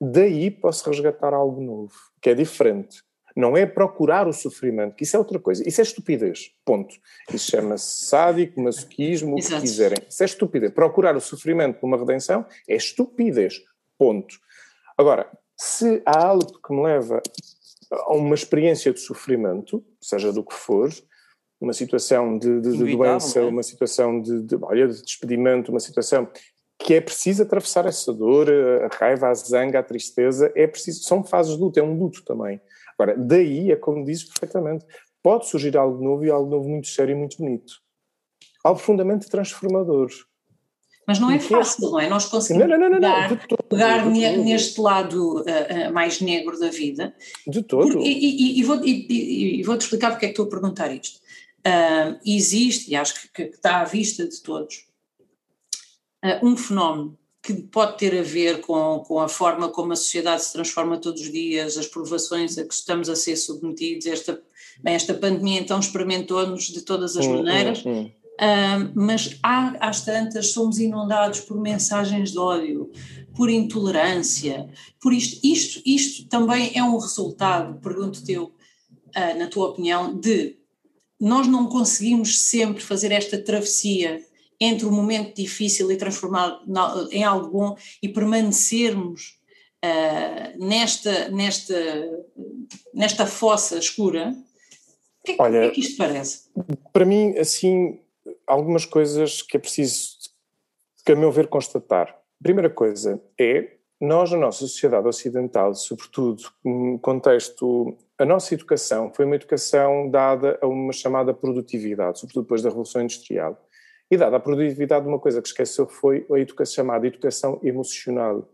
daí posso resgatar algo novo, que é diferente. Não é procurar o sofrimento, que isso é outra coisa. Isso é estupidez. Ponto. Isso chama-se sádico, masoquismo, o que quiserem. Isso é estupidez. Procurar o sofrimento por uma redenção é estupidez. Ponto. Agora, se há algo que me leva a uma experiência de sofrimento, seja do que for, uma situação de, de, de doença, é? uma situação de, de, olha, de despedimento, uma situação que é preciso atravessar essa dor, a raiva, a zanga, a tristeza, é preciso, são fases de luto, é um luto também. Agora, daí é como dizes perfeitamente, pode surgir algo novo e algo novo muito sério e muito bonito. Algo profundamente transformador. Mas não é fácil, não é? Nós conseguimos não, não, não, pegar, neste lado uh, uh, mais negro da vida. De todo. E, e, e, vou, e, vou-te explicar porque é que estou a perguntar isto. Uh, existe, e acho que, que, está à vista de todos, um fenómeno que pode ter a ver com, com a forma como a sociedade se transforma todos os dias, as provações a que estamos a ser submetidos, esta, bem, esta pandemia então experimentou-nos de todas as hum maneiras, hum, hum. Uh, mas há, às tantas somos inundados por mensagens de ódio, por intolerância, por isto, isto, isto também é um resultado, pergunto-te eu, uh, na tua opinião, de nós não conseguimos sempre fazer esta travessia entre o momento difícil e transformá-lo em algo bom e permanecermos uh, nesta, nesta, nesta fossa escura, o que, é, Olha, que é que isto parece? Para mim, assim, algumas coisas que é preciso, que a meu ver, constatar. Primeira coisa é, nós na nossa sociedade ocidental, sobretudo no contexto, a nossa educação foi uma educação dada a uma chamada produtividade, sobretudo depois da Revolução Industrial. E dada a produtividade, uma coisa que esqueceu foi a educação chamada educação emocional.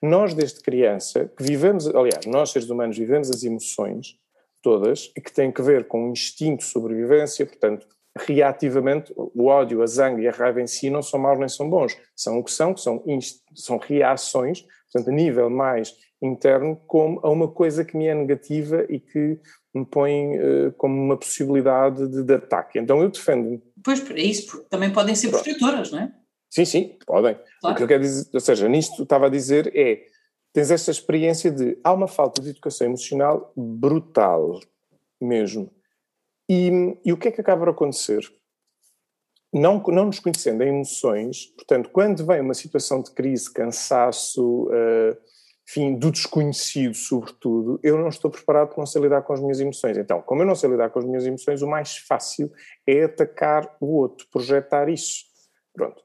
Nós, desde criança, que vivemos, aliás, nós seres humanos vivemos as emoções todas, e que têm que ver com o instinto de sobrevivência, portanto, reativamente, o ódio, a zanga e a raiva em si não são maus nem são bons, são o que são, que são, são reações, portanto, a nível mais interno, como a uma coisa que me é negativa e que me põe uh, como uma possibilidade de, de ataque. Então eu defendo-me Pois, isso, também podem ser protetoras, não é? Sim, sim, podem. Claro. O que eu quero dizer, ou seja, nisto estava a dizer é, tens esta experiência de, há uma falta de educação emocional brutal, mesmo. E, e o que é que acaba por acontecer? Não, não nos conhecendo em emoções, portanto, quando vem uma situação de crise, cansaço, uh, enfim, do desconhecido, sobretudo, eu não estou preparado para não sei lidar com as minhas emoções. Então, como eu não sei lidar com as minhas emoções, o mais fácil é atacar o outro, projetar isso. Pronto.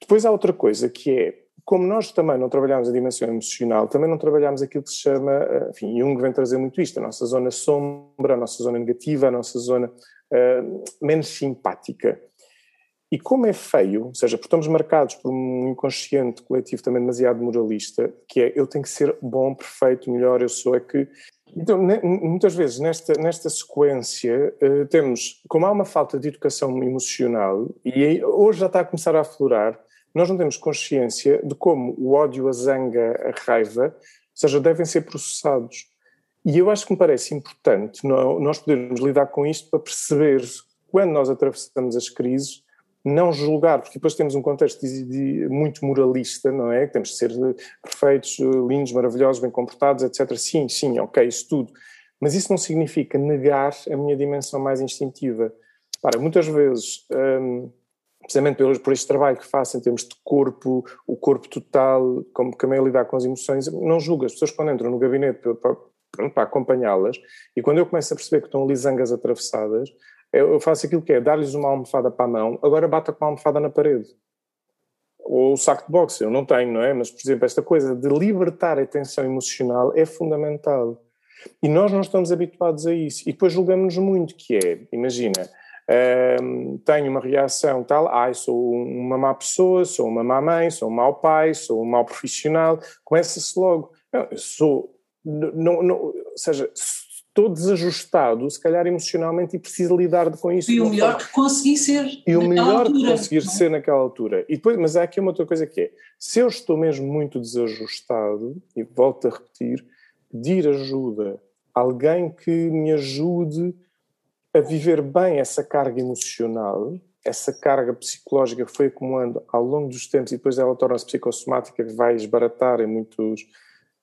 Depois há outra coisa que é, como nós também não trabalhamos a dimensão emocional, também não trabalhamos aquilo que se chama, eh, enfim, Jung vem trazer muito isto, a nossa zona sombra, a nossa zona negativa, a nossa zona uh, menos simpática. E como é feio, ou seja, porque estamos marcados por um inconsciente coletivo também demasiado moralista, que é eu tenho que ser bom, perfeito, melhor, eu sou, é que. Então, muitas vezes nesta, nesta sequência uh, temos, como há uma falta de educação emocional, e hoje já está a começar a aflorar, nós não temos consciência de como o ódio, a zanga, a raiva, ou seja, devem ser processados. E eu acho que me parece importante nós podermos lidar com isto para perceber quando nós atravessamos as crises, não julgar, porque depois temos um contexto de, de, muito moralista, não é? Temos de ser perfeitos, lindos, maravilhosos, bem comportados, etc. Sim, sim, ok, isso tudo. Mas isso não significa negar a minha dimensão mais instintiva. Para, muitas vezes, hum, precisamente por, por este trabalho que faço em termos de corpo, o corpo total, como também lidar com as emoções, não julgo. As pessoas quando entram no gabinete para, para, para acompanhá-las, e quando eu começo a perceber que estão ali zangas atravessadas, eu faço aquilo que é dar-lhes uma almofada para a mão, agora bata com a almofada na parede. Ou o saco de boxe, eu não tenho, não é? Mas, por exemplo, esta coisa de libertar a tensão emocional é fundamental. E nós não estamos habituados a isso. E depois julgamos-nos muito, que é, imagina, um, tenho uma reação tal, ai, sou uma má pessoa, sou uma má mãe, sou um mau pai, sou um mau profissional, começa-se logo. Não, eu sou, não, não, ou seja, estou desajustado, se calhar emocionalmente, e preciso lidar com isso. E o melhor forma. que consegui ser. E o melhor altura. que conseguir ser naquela altura. E depois, mas há aqui uma outra coisa que é: se eu estou mesmo muito desajustado, e volto a repetir, pedir ajuda, alguém que me ajude a viver bem essa carga emocional, essa carga psicológica que foi acumulando ao longo dos tempos e depois ela torna-se psicossomática que vai esbaratar em muitos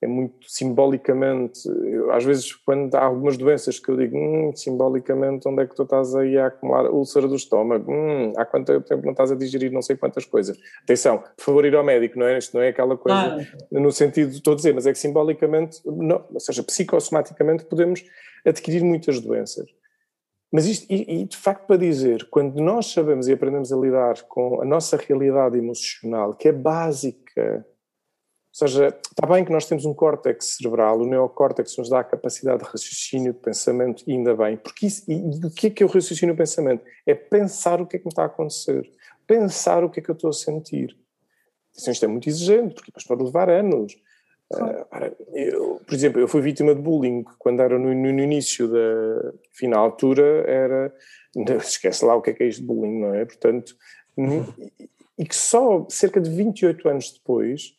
é muito simbolicamente, eu, às vezes quando há algumas doenças que eu digo, hum, simbolicamente onde é que tu estás aí a acumular úlcera do estômago, hum, há quanto tempo não estás a digerir não sei quantas coisas. Atenção, por favor ir ao médico, não é? Isto não é aquela coisa no sentido, estou a dizer, mas é que simbolicamente, não, ou seja, psicossomaticamente podemos adquirir muitas doenças. Mas isto, e, e, de facto, para dizer, quando nós sabemos e aprendemos a lidar com a nossa realidade emocional, que é básica, ou seja, está bem que nós temos um córtex cerebral, o neocórtex nos dá a capacidade de raciocínio, de pensamento, e ainda bem, porque isso, e o que é que é o raciocínio e o pensamento? É pensar o que é que me está a acontecer, pensar o que é que eu estou a sentir. Isto é muito exigente, porque depois pode levar anos. Uh, eu, por exemplo, eu fui vítima de bullying quando era no, no, no início da. Enfim, na altura era. Esquece lá o que é que é isto de bullying, não é? Portanto. Uhum. E, e que só cerca de 28 anos depois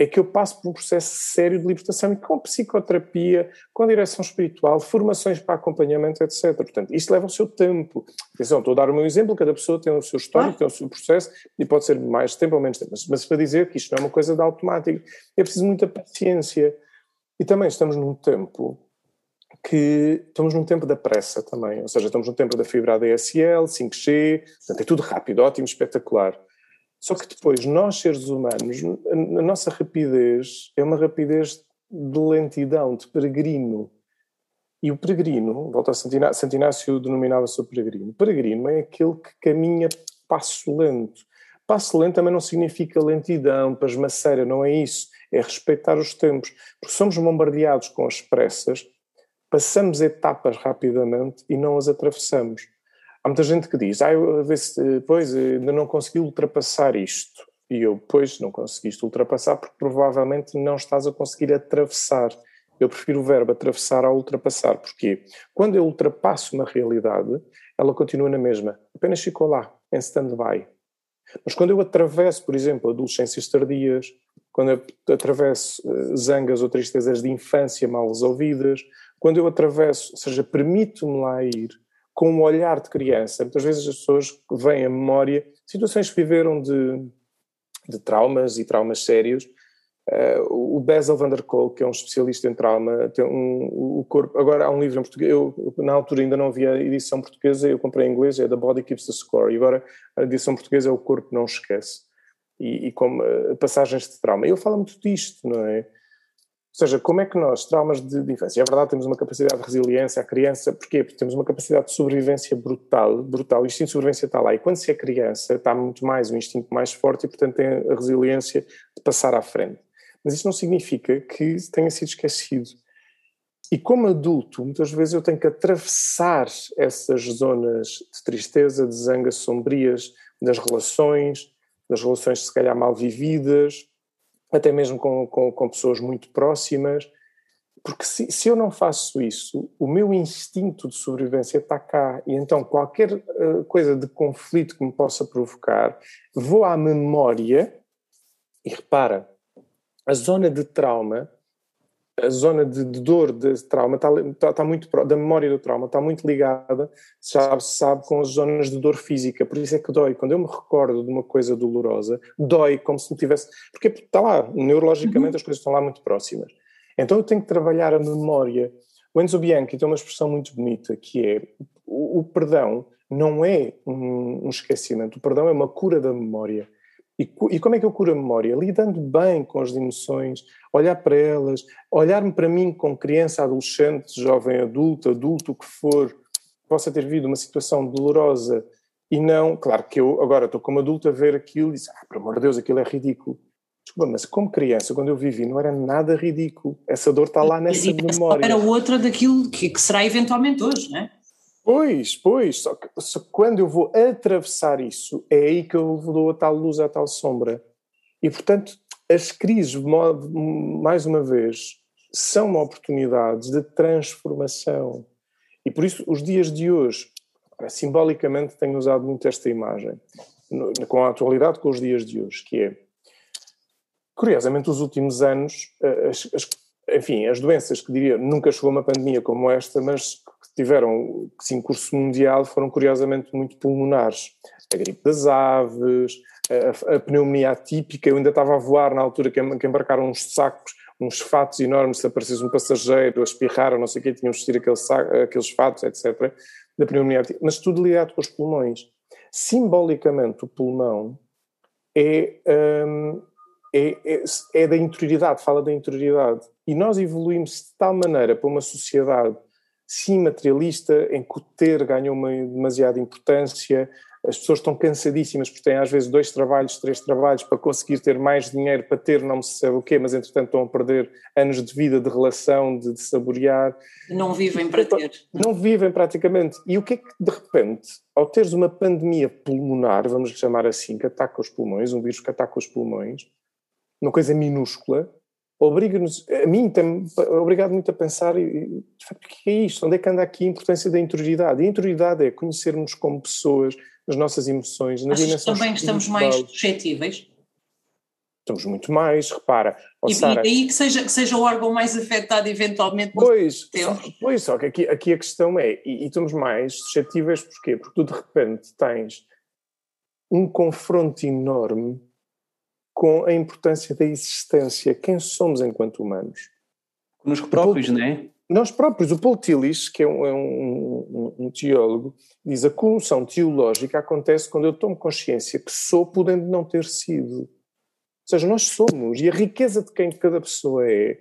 é que eu passo por um processo sério de libertação e com psicoterapia, com direção espiritual, formações para acompanhamento, etc. Portanto, isto leva o seu tempo. Atenção, estou a dar o meu exemplo, cada pessoa tem o seu histórico, tem o seu processo e pode ser mais tempo ou menos tempo. Mas, mas para dizer que isto não é uma coisa de automático, é preciso muita paciência. E também estamos num tempo que estamos num tempo da pressa também, ou seja, estamos num tempo da fibra ADSL, 5G, portanto é tudo rápido, ótimo, espetacular. Só que depois, nós seres humanos, a nossa rapidez é uma rapidez de lentidão, de peregrino. E o peregrino, volta a Santinácio, Santinácio denominava-se o peregrino. Peregrino é aquele que caminha passo lento. Passo lento também não significa lentidão, pasmaceira, não é isso. É respeitar os tempos. Porque somos bombardeados com as pressas, passamos etapas rapidamente e não as atravessamos. Há muita gente que diz, ah, eu, pois, ainda não consegui ultrapassar isto. E eu, pois, não conseguiste ultrapassar porque provavelmente não estás a conseguir atravessar. Eu prefiro o verbo atravessar ao ultrapassar. Porquê? Quando eu ultrapasso uma realidade, ela continua na mesma. Apenas ficou lá, em stand-by. Mas quando eu atravesso, por exemplo, adolescências tardias, quando eu atravesso eh, zangas ou tristezas de infância mal resolvidas, quando eu atravesso, ou seja, permito-me lá ir, com um olhar de criança. Muitas vezes as pessoas veem à memória situações que viveram de, de traumas e traumas sérios. Uh, o Basil van der Kolk, que é um especialista em trauma, tem um, o corpo. Agora há um livro em português. Eu na altura ainda não havia edição portuguesa. Eu comprei em inglês. É The Body Keeps the Score. E agora a edição portuguesa é O Corpo Não Esquece. E, e como uh, passagens de trauma. Ele fala muito disto, não é? Seja, como é que nós, traumas de, de infância, é verdade, temos uma capacidade de resiliência, a criança, porquê? Porque temos uma capacidade de sobrevivência brutal, brutal, o instinto de sobrevivência está lá, e quando se é criança está muito mais, um instinto mais forte e, portanto, tem a resiliência de passar à frente. Mas isso não significa que tenha sido esquecido. E como adulto, muitas vezes eu tenho que atravessar essas zonas de tristeza, de zangas sombrias, das relações, das relações se calhar mal vividas, até mesmo com, com, com pessoas muito próximas, porque se, se, eu não faço isso, o meu instinto de sobrevivência está cá, e então qualquer uh, coisa de conflito que me possa provocar, vou à memória, e repara, a zona de trauma a zona de, de dor, de trauma, está, está, está, muito da memória do trauma, está muito ligada, se sabe, com as zonas de dor física. Por isso é que dói. Quando eu me recordo de uma coisa dolorosa, dói como se tivesse. Porque está lá, neurologicamente uhum. as coisas estão lá muito próximas. Então eu tenho que trabalhar a memória. O Enzo Bianchi tem uma expressão muito bonita que é o, o perdão não é um, um esquecimento, o perdão é uma cura da memória. E, e, como é que eu curo a memória? Lidando bem com as emoções, olhar para elas, olhar-me para mim como criança, adolescente, jovem, adulto, adulto, o que for, possa ter vivido uma situação dolorosa e não, claro que eu agora estou como adulto a ver aquilo e dizer, ah, por amor de Deus, aquilo é ridículo. Desculpa, mas como criança, quando eu vivi, não era nada ridículo. Essa dor está lá nessa memória. Era outra daquilo que, que será eventualmente hoje, não é? Pois, pois, só que, só quando eu vou atravessar isso, é aí que eu dou a tal luz, a tal sombra. E, portanto, as crises, mais uma vez, são uma oportunidade de transformação. E por isso, os dias de hoje, simbolicamente, tenho usado muito esta imagem, com a atualidade com os dias de hoje, que é, curiosamente, os últimos anos, as, as, enfim, as doenças que diria, nunca chegou uma pandemia como esta, mas tiveram sim, curso mundial foram curiosamente muito pulmonares. A gripe das aves, a, a pneumonia atípica, eu ainda estava a voar na altura que, que embarcaram uns sacos, uns fatos enormes, se aparecesse um passageiro a espirrar ou não sei o quê, tinham de vestir aqueles, aqueles fatos, etc., da pneumonia atípica, mas tudo ligado com os pulmões. Simbolicamente, o pulmão é, um, é, é, é da interioridade, fala da interioridade. E nós evoluímos de tal maneira para uma sociedade sim materialista, em que o ter ganhou uma demasiada importância, as pessoas estão cansadíssimas porque têm às vezes dois trabalhos, três trabalhos para conseguir ter mais dinheiro para ter não se sabe o quê, mas entretanto estão a perder anos de vida, de relação, de, de saborear. Não vivem para ter. Não vivem praticamente. E o que é que de repente, ao teres uma pandemia pulmonar, vamos chamar assim, que ataca os pulmões, um vírus que ataca os pulmões, uma coisa minúscula, obriga-nos, a mim tem obrigado muito a pensar, o que é isto? Onde é que anda aqui a importância da interioridade? E a interioridade é conhecermos como pessoas, nas nossas emoções, na dimensão também estamos mais suscetíveis? Estamos muito mais, repara. Oh, e, Sarah, e aí que seja, que seja o órgão mais afetado eventualmente. Pois, só, pois, só que aqui, aqui a questão é, e, e estamos mais suscetíveis porquê? Porque tu de repente tens um confronto enorme com a importância da existência, quem somos enquanto humanos. Nos próprios, Paul, não é? Nós próprios. O Paul Tillich, que é um, é um, um, um teólogo, diz a comoção teológica acontece quando eu tomo consciência que sou podendo não ter sido. Ou seja, nós somos, e a riqueza de quem cada pessoa é,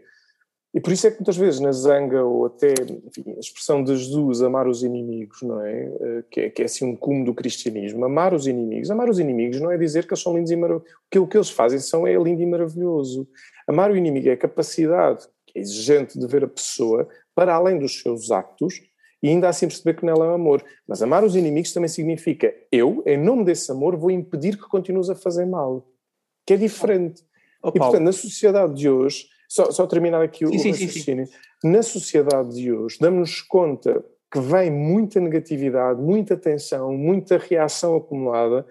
e por isso é que muitas vezes na zanga, ou até enfim, a expressão de Jesus, amar os inimigos, não é? Eh, que, é? que é assim um cume do cristianismo. Amar os inimigos. Amar os inimigos não é dizer que eles são lindos e maravilhosos. Que o que eles fazem são é lindo e maravilhoso. Amar o inimigo é a capacidade é exigente de ver a pessoa para além dos seus actos e ainda assim perceber que nela é amor. Mas amar os inimigos também significa eu, em nome desse amor, vou impedir que continues a fazer mal. Que é diferente. Oh, e portanto, na sociedade de hoje só, só terminar aqui sim, o sim, raciocínio. Sim, Na sociedade de hoje, damos-nos conta que vem muita negatividade, muita tensão, muita reação acumulada,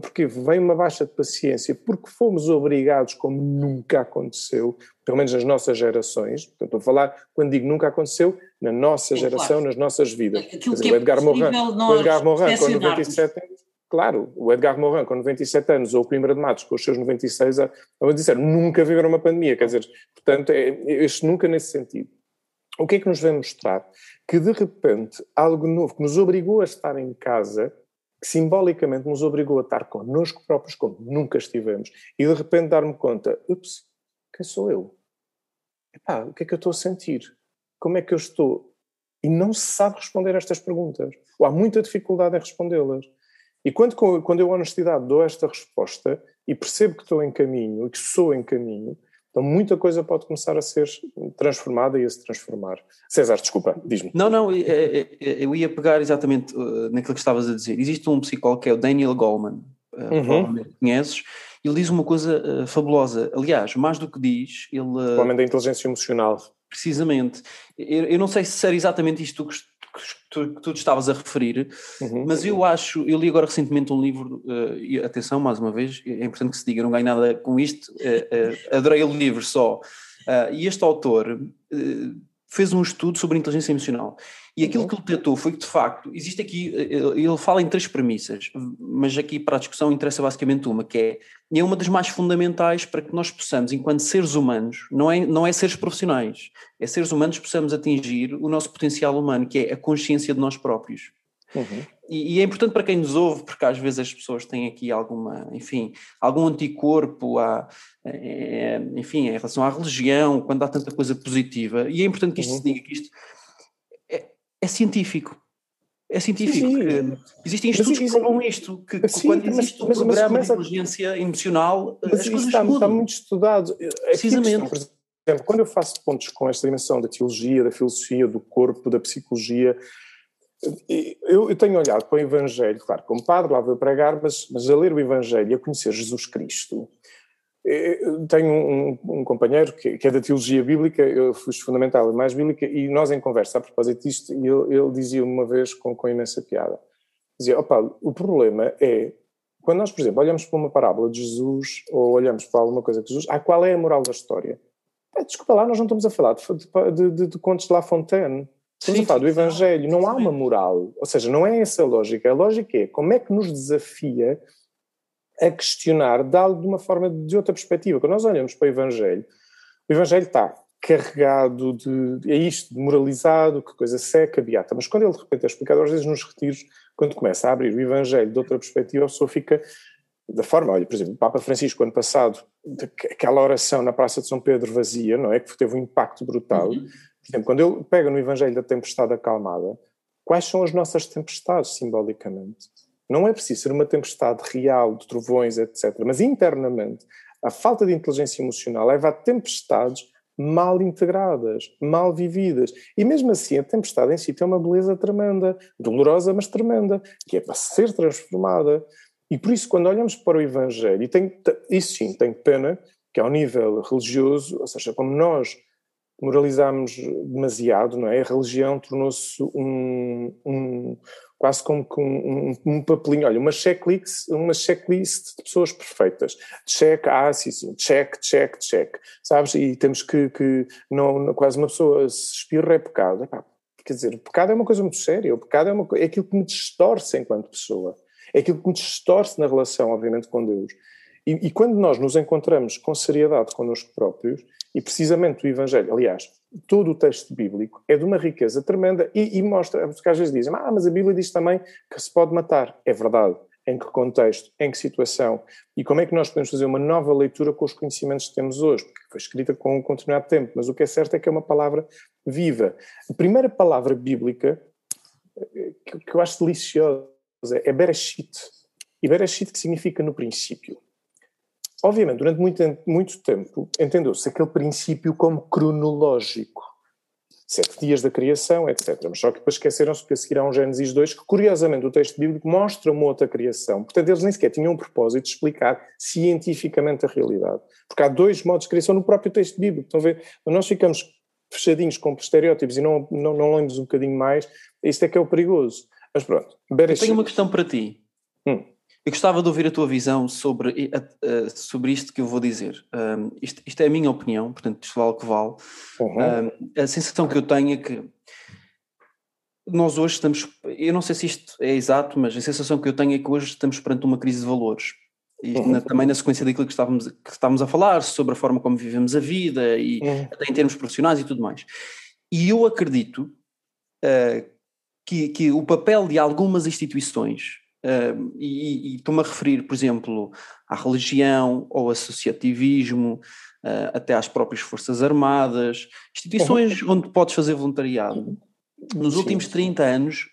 porque vem uma baixa de paciência, porque fomos obrigados, como nunca aconteceu, pelo menos nas nossas gerações, portanto, estou a falar, quando digo nunca aconteceu, na nossa geração, claro. nas nossas vidas. Aquilo dizer, que é o Edgar Morin, o Edgar Morin com 97 anos, Claro, o Edgar Morin com 97 anos ou o Coimbra de Matos com os seus 96, vamos dizer, nunca viveram uma pandemia, quer dizer, portanto, é, este nunca nesse sentido. O que é que nos vem mostrar? Que de repente algo novo que nos obrigou a estar em casa, que simbolicamente nos obrigou a estar connosco próprios como nunca estivemos, e de repente dar-me conta, ups, quem sou eu? Epá, o que é que eu estou a sentir? Como é que eu estou? E não se sabe responder estas perguntas. Ou há muita dificuldade em respondê-las. E quando, quando eu, honestidade, dou esta resposta e percebo que estou em caminho e que sou em caminho, então muita coisa pode começar a ser transformada e a se transformar. César, desculpa, diz-me. Não, não, eu ia pegar exatamente uh, naquilo que estavas a dizer. Existe um psicólogo que é o Daniel Goleman, uh, uhum. provavelmente conheces, ele diz uma coisa uh, fabulosa. Aliás, mais do que diz, ele. O homem da inteligência emocional. Precisamente. Eu, eu não sei se era exatamente isto que que tu, que tu estavas a referir, uhum. mas eu acho, eu li agora recentemente um livro, uh, e atenção, mais uma vez, é importante que se diga, não ganho nada com isto, uh, uh, adorei o livro só, e este autor fez um estudo sobre inteligência emocional. E aquilo uhum. que ele tentou foi que, de facto, existe aqui, ele fala em três premissas, mas aqui para a discussão interessa basicamente uma, que é, e é uma das mais fundamentais para que nós possamos, enquanto seres humanos, não é, não é seres profissionais, é seres humanos possamos atingir o nosso potencial humano, que é a consciência de nós próprios. Uhum. E, e, é importante para quem nos ouve, porque às vezes as pessoas têm aqui alguma, enfim, algum anticorpo, a, é, enfim, em relação à religião, quando há tanta coisa positiva. E é importante que isto uhum. se diga que isto é, é científico. É científico. Sim, Existem estudos que provam isto, que sim, quando existe mas, um programa mas, de inteligência emocional, mas as coisas está, está, muito estudado. Precisamente. Questão, por exemplo, quando eu faço pontos com esta dimensão da teologia, da filosofia, do corpo, da psicologia, eu, eu, tenho olhado para o Evangelho, claro, como padre, lá vou pregar, mas, mas a ler o Evangelho e a conhecer Jesus Cristo. Eu tenho um, um companheiro que, que, é da teologia bíblica, eu fui fundamental e mais bíblica, e nós em conversa a propósito disto, ele, ele dizia uma vez com, com imensa piada: dizia, opa, o problema é quando nós, por exemplo, olhamos para uma parábola de Jesus ou olhamos para alguma coisa de Jesus, ah, qual é a moral da história? desculpa lá, nós não estamos a falar de, de, de, de contos de La Fontaine. Estamos sim, a falar do Evangelho, não há uma moral, ou seja, não é essa a lógica. A lógica é como é que nos desafia a questionar, dá-lo de uma forma de outra perspectiva. Quando nós olhamos para o Evangelho, o Evangelho está carregado de. é isto, de moralizado, que coisa seca, beata. Mas quando ele de repente é explicado, às vezes nos retiros, quando começa a abrir o Evangelho de outra perspectiva, a pessoa fica da forma, olha, por exemplo, o Papa Francisco, ano passado, aquela oração na Praça de São Pedro vazia, não é? Que teve um impacto brutal. Uhum por exemplo, quando ele pega no Evangelho da tempestade acalmada, quais são as nossas tempestades, simbolicamente? Não é preciso ser uma tempestade real, de trovões, etc. Mas internamente, a falta de inteligência emocional leva a tempestades mal integradas, mal vividas. E mesmo assim, a tempestade em si tem uma beleza tremenda, dolorosa, mas tremenda, que é para ser transformada. E por isso, quando olhamos para o Evangelho, e tem, isso sim, tem pena que ao nível religioso, ou seja, como nós moralizamos demasiado, não é? A religião tornou-se um, um, quase como que um, um, um, papelinho, olha, uma checklist, uma checklist de pessoas perfeitas. Check, ah, sim, sim, check, check, check, sabes? E temos que, que não, quase uma pessoa se espirra é pecado. Epá, quer dizer, o pecado é uma coisa muito séria, o pecado é, uma, é aquilo que me distorce enquanto pessoa, é aquilo que me distorce na relação, obviamente, com Deus. E, e, quando nós nos encontramos com seriedade connosco próprios, e precisamente o Evangelho, aliás, todo o texto bíblico é de uma riqueza tremenda e, e mostra, porque às vezes dizem, ah, mas a Bíblia diz também que se pode matar. É verdade. Em que contexto? Em que situação? E como é que nós podemos fazer uma nova leitura com os conhecimentos que temos hoje? Porque foi escrita com um determinado tempo, mas o que é certo é que é uma palavra viva. A primeira palavra bíblica eh, que eu acho deliciosa é Bereshit. E Bereshit que significa no princípio obviamente, durante muito, muito tempo, entendeu-se aquele princípio como cronológico. Sete dias da criação, etc. Mas só que depois esqueceram-se que a seguir há um Gênesis 2, que curiosamente o texto bíblico mostra uma outra criação. Portanto, eles nem sequer tinham o propósito de explicar cientificamente a realidade. Porque há dois modos de criação no próprio texto bíblico. Estão a ver? Nós ficamos fechadinhos com estereótipos e não, não, não lemos um bocadinho mais. Isto é que é o perigoso. Mas pronto. Eu tenho uma questão para ti. Hum. Eu gostava de ouvir a tua visão sobre, sobre isto que eu vou dizer. Um, isto, isto, é a minha opinião, portanto, isto vale o que vale. Uhum. Um, a sensação que eu tenho é que nós hoje estamos, eu não sei se isto é exato, mas a sensação que eu tenho é que hoje estamos perante uma crise de valores. E uhum. na, também na sequência daquilo que estávamos, que estávamos a falar, sobre a forma como vivemos a vida e uhum. até em termos profissionais e tudo mais. E eu acredito uh, que, que o papel de algumas instituições Uh, e, e estou-me a referir, por exemplo, à religião, ao associativismo, uh, até às próprias Forças Armadas, instituições uhum. onde podes fazer voluntariado. Nos sim, últimos 30 anos,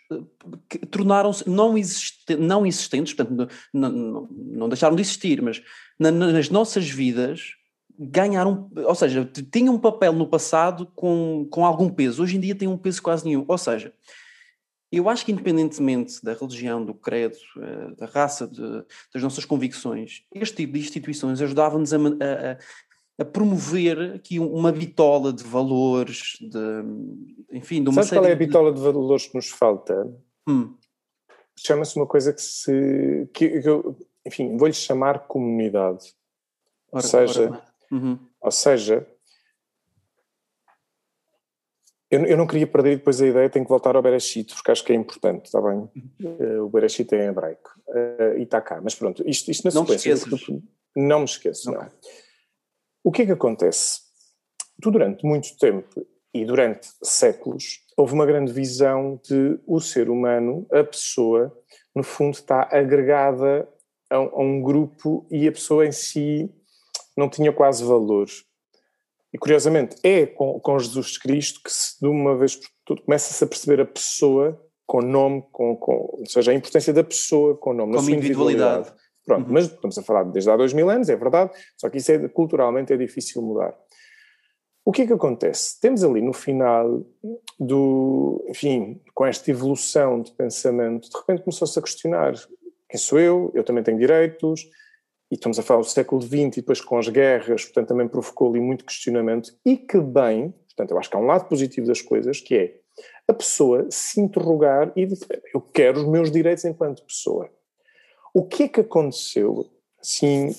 tornaram-se não, existe, não existentes, portanto, não, não, não, deixaram de existir, mas na, nas nossas vidas ganharam, ou seja, tinham um papel no passado com, com algum peso, hoje em dia tem um peso quase nenhum. Ou seja, eu acho que, independentemente da religião, do credo, eh, da raça, de, das nossas convicções, este tipo de instituições ajudavam-nos a, a, a, promover aqui uma bitola de valores, de, enfim, de uma Sabes qual é a bitola de valores que nos falta? Hum. Chama-se uma coisa que se. Que, que eu, enfim, vou-lhe chamar comunidade. Ora, ou seja, uhum. ou seja eu, eu, não queria perder depois a ideia, tenho que voltar ao Bereshit, porque acho que é importante, está bem? Uh, o Bereshit é em hebraico uh, e está cá, mas pronto, isto, isto na não sequência. Não me esqueço, okay. não. O que é que acontece? Tu, durante muito tempo e durante séculos, houve uma grande visão de o ser humano, a pessoa, no fundo, está agregada a, a um grupo e a pessoa em si não tinha quase valor. E curiosamente é com, com Jesus Cristo que se, de uma vez por tudo começa-se a perceber a pessoa com nome, com, com, ou seja, a importância da pessoa com nome, Como individualidade. individualidade. Pronto, uhum. mas estamos a falar desde há dois mil anos, é verdade, só que isso é, culturalmente é difícil mudar. O que é que acontece? Temos ali no final do, enfim, com esta evolução de pensamento, de repente começou-se a questionar quem sou eu, eu também tenho direitos, e estamos a falar do século XX e depois com as guerras, portanto também provocou ali muito questionamento, e que bem, portanto eu acho que há um lado positivo das coisas, que é a pessoa se interrogar e dizer, eu quero os meus direitos enquanto pessoa. O que é que aconteceu, assim,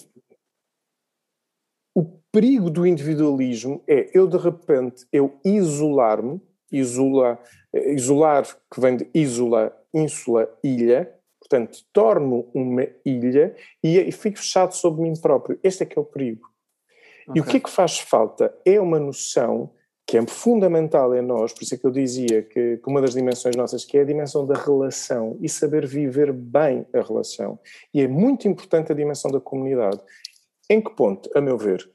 o perigo do individualismo é eu de repente, eu isolar-me, isola, isolar, que vem de isola, ínsula, ilha, Portanto, torno uma ilha e, fico fechado sobre mim próprio. Este é que é o perigo. Okay. E o que é que faz falta é uma noção que é fundamental em nós, por isso é que eu dizia que, que, uma das dimensões nossas, que é a dimensão da relação e saber viver bem a relação. E é muito importante a dimensão da comunidade. Em que ponto, a meu ver,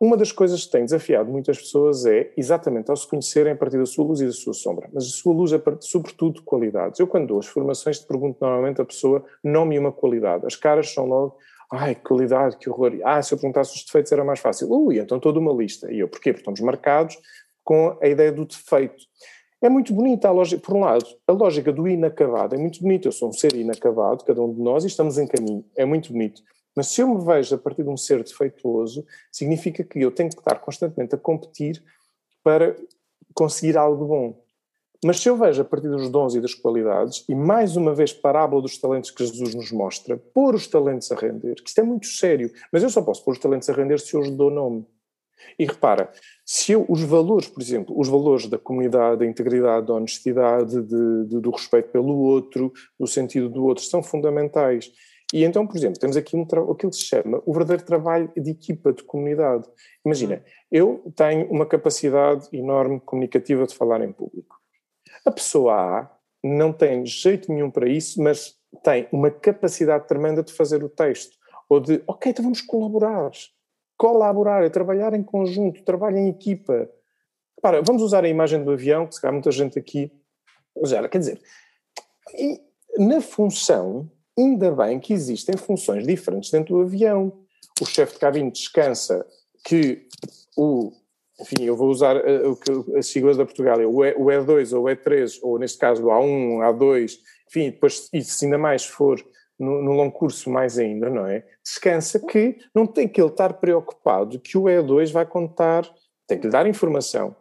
uma das coisas que tem desafiado muitas pessoas é exatamente ao se conhecerem a partir da sua luz e da sua sombra, mas a sua luz é sobretudo qualidades. Eu quando dou as formações te pergunto normalmente a pessoa nome uma qualidade, as caras são logo ai qualidade, que horror, ah se eu perguntasse os defeitos era mais fácil, ui então toda uma lista, e eu porquê? Porque estamos marcados com a ideia do defeito. É muito bonita a lógica, por um lado, a lógica do inacabado é muito bonita, eu sou um ser inacabado, cada um de nós, e estamos em caminho, é muito bonito. Mas se eu me vejo a partir de um ser defeituoso, significa que eu tenho que estar constantemente a competir para conseguir algo bom. Mas se eu vejo a partir dos dons e das qualidades, e mais uma vez parábola dos talentos que Jesus nos mostra, pôr os talentos a render, que isto é muito sério, mas eu só posso pôr os talentos a render se eu os dou nome. E repara, se eu, os valores, por exemplo, os valores da comunidade, da integridade, da honestidade, de, de, do respeito pelo outro, do sentido do outro, são fundamentais. E então, por exemplo, temos aqui um aquilo que se chama o verdadeiro trabalho de equipa, de comunidade. Imagina, eu tenho uma capacidade enorme comunicativa de falar em público. A pessoa A não tem jeito nenhum para isso, mas tem uma capacidade tremenda de fazer o texto. Ou de, ok, então vamos colaborar. Colaborar é trabalhar em conjunto, trabalho em equipa. Para, vamos usar a imagem do avião, que se calhar muita gente aqui já, quer dizer, na função ainda bem que existem funções diferentes dentro do avião. O chefe de cabine descansa que o, enfim, eu vou usar uh, as siglas da Portugal, o, e, o E2 ou o E3, ou neste caso o A1, A2, enfim, depois, e se ainda mais for no, no, longo curso mais ainda, não é? Descansa que não tem que ele estar preocupado que o E2 vai contar, tem que lhe dar informação. Ou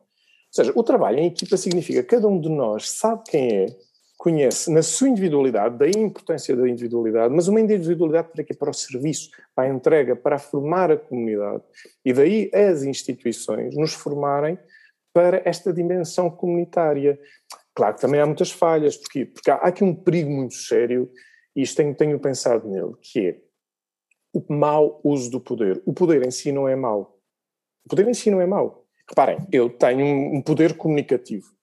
seja, o trabalho em equipa significa que cada um de nós sabe quem é, conhece na sua individualidade, da importância da individualidade, mas uma individualidade para quê? Para o serviço, para a entrega, para formar a comunidade. E daí as instituições nos formarem para esta dimensão comunitária. Claro que também há muitas falhas, porque, porque há aqui um perigo muito sério, e isto tenho, tenho pensado nele, que é o mau uso do poder. O poder em si não é mau. O poder em si não é mau. Reparem, eu tenho um poder comunicativo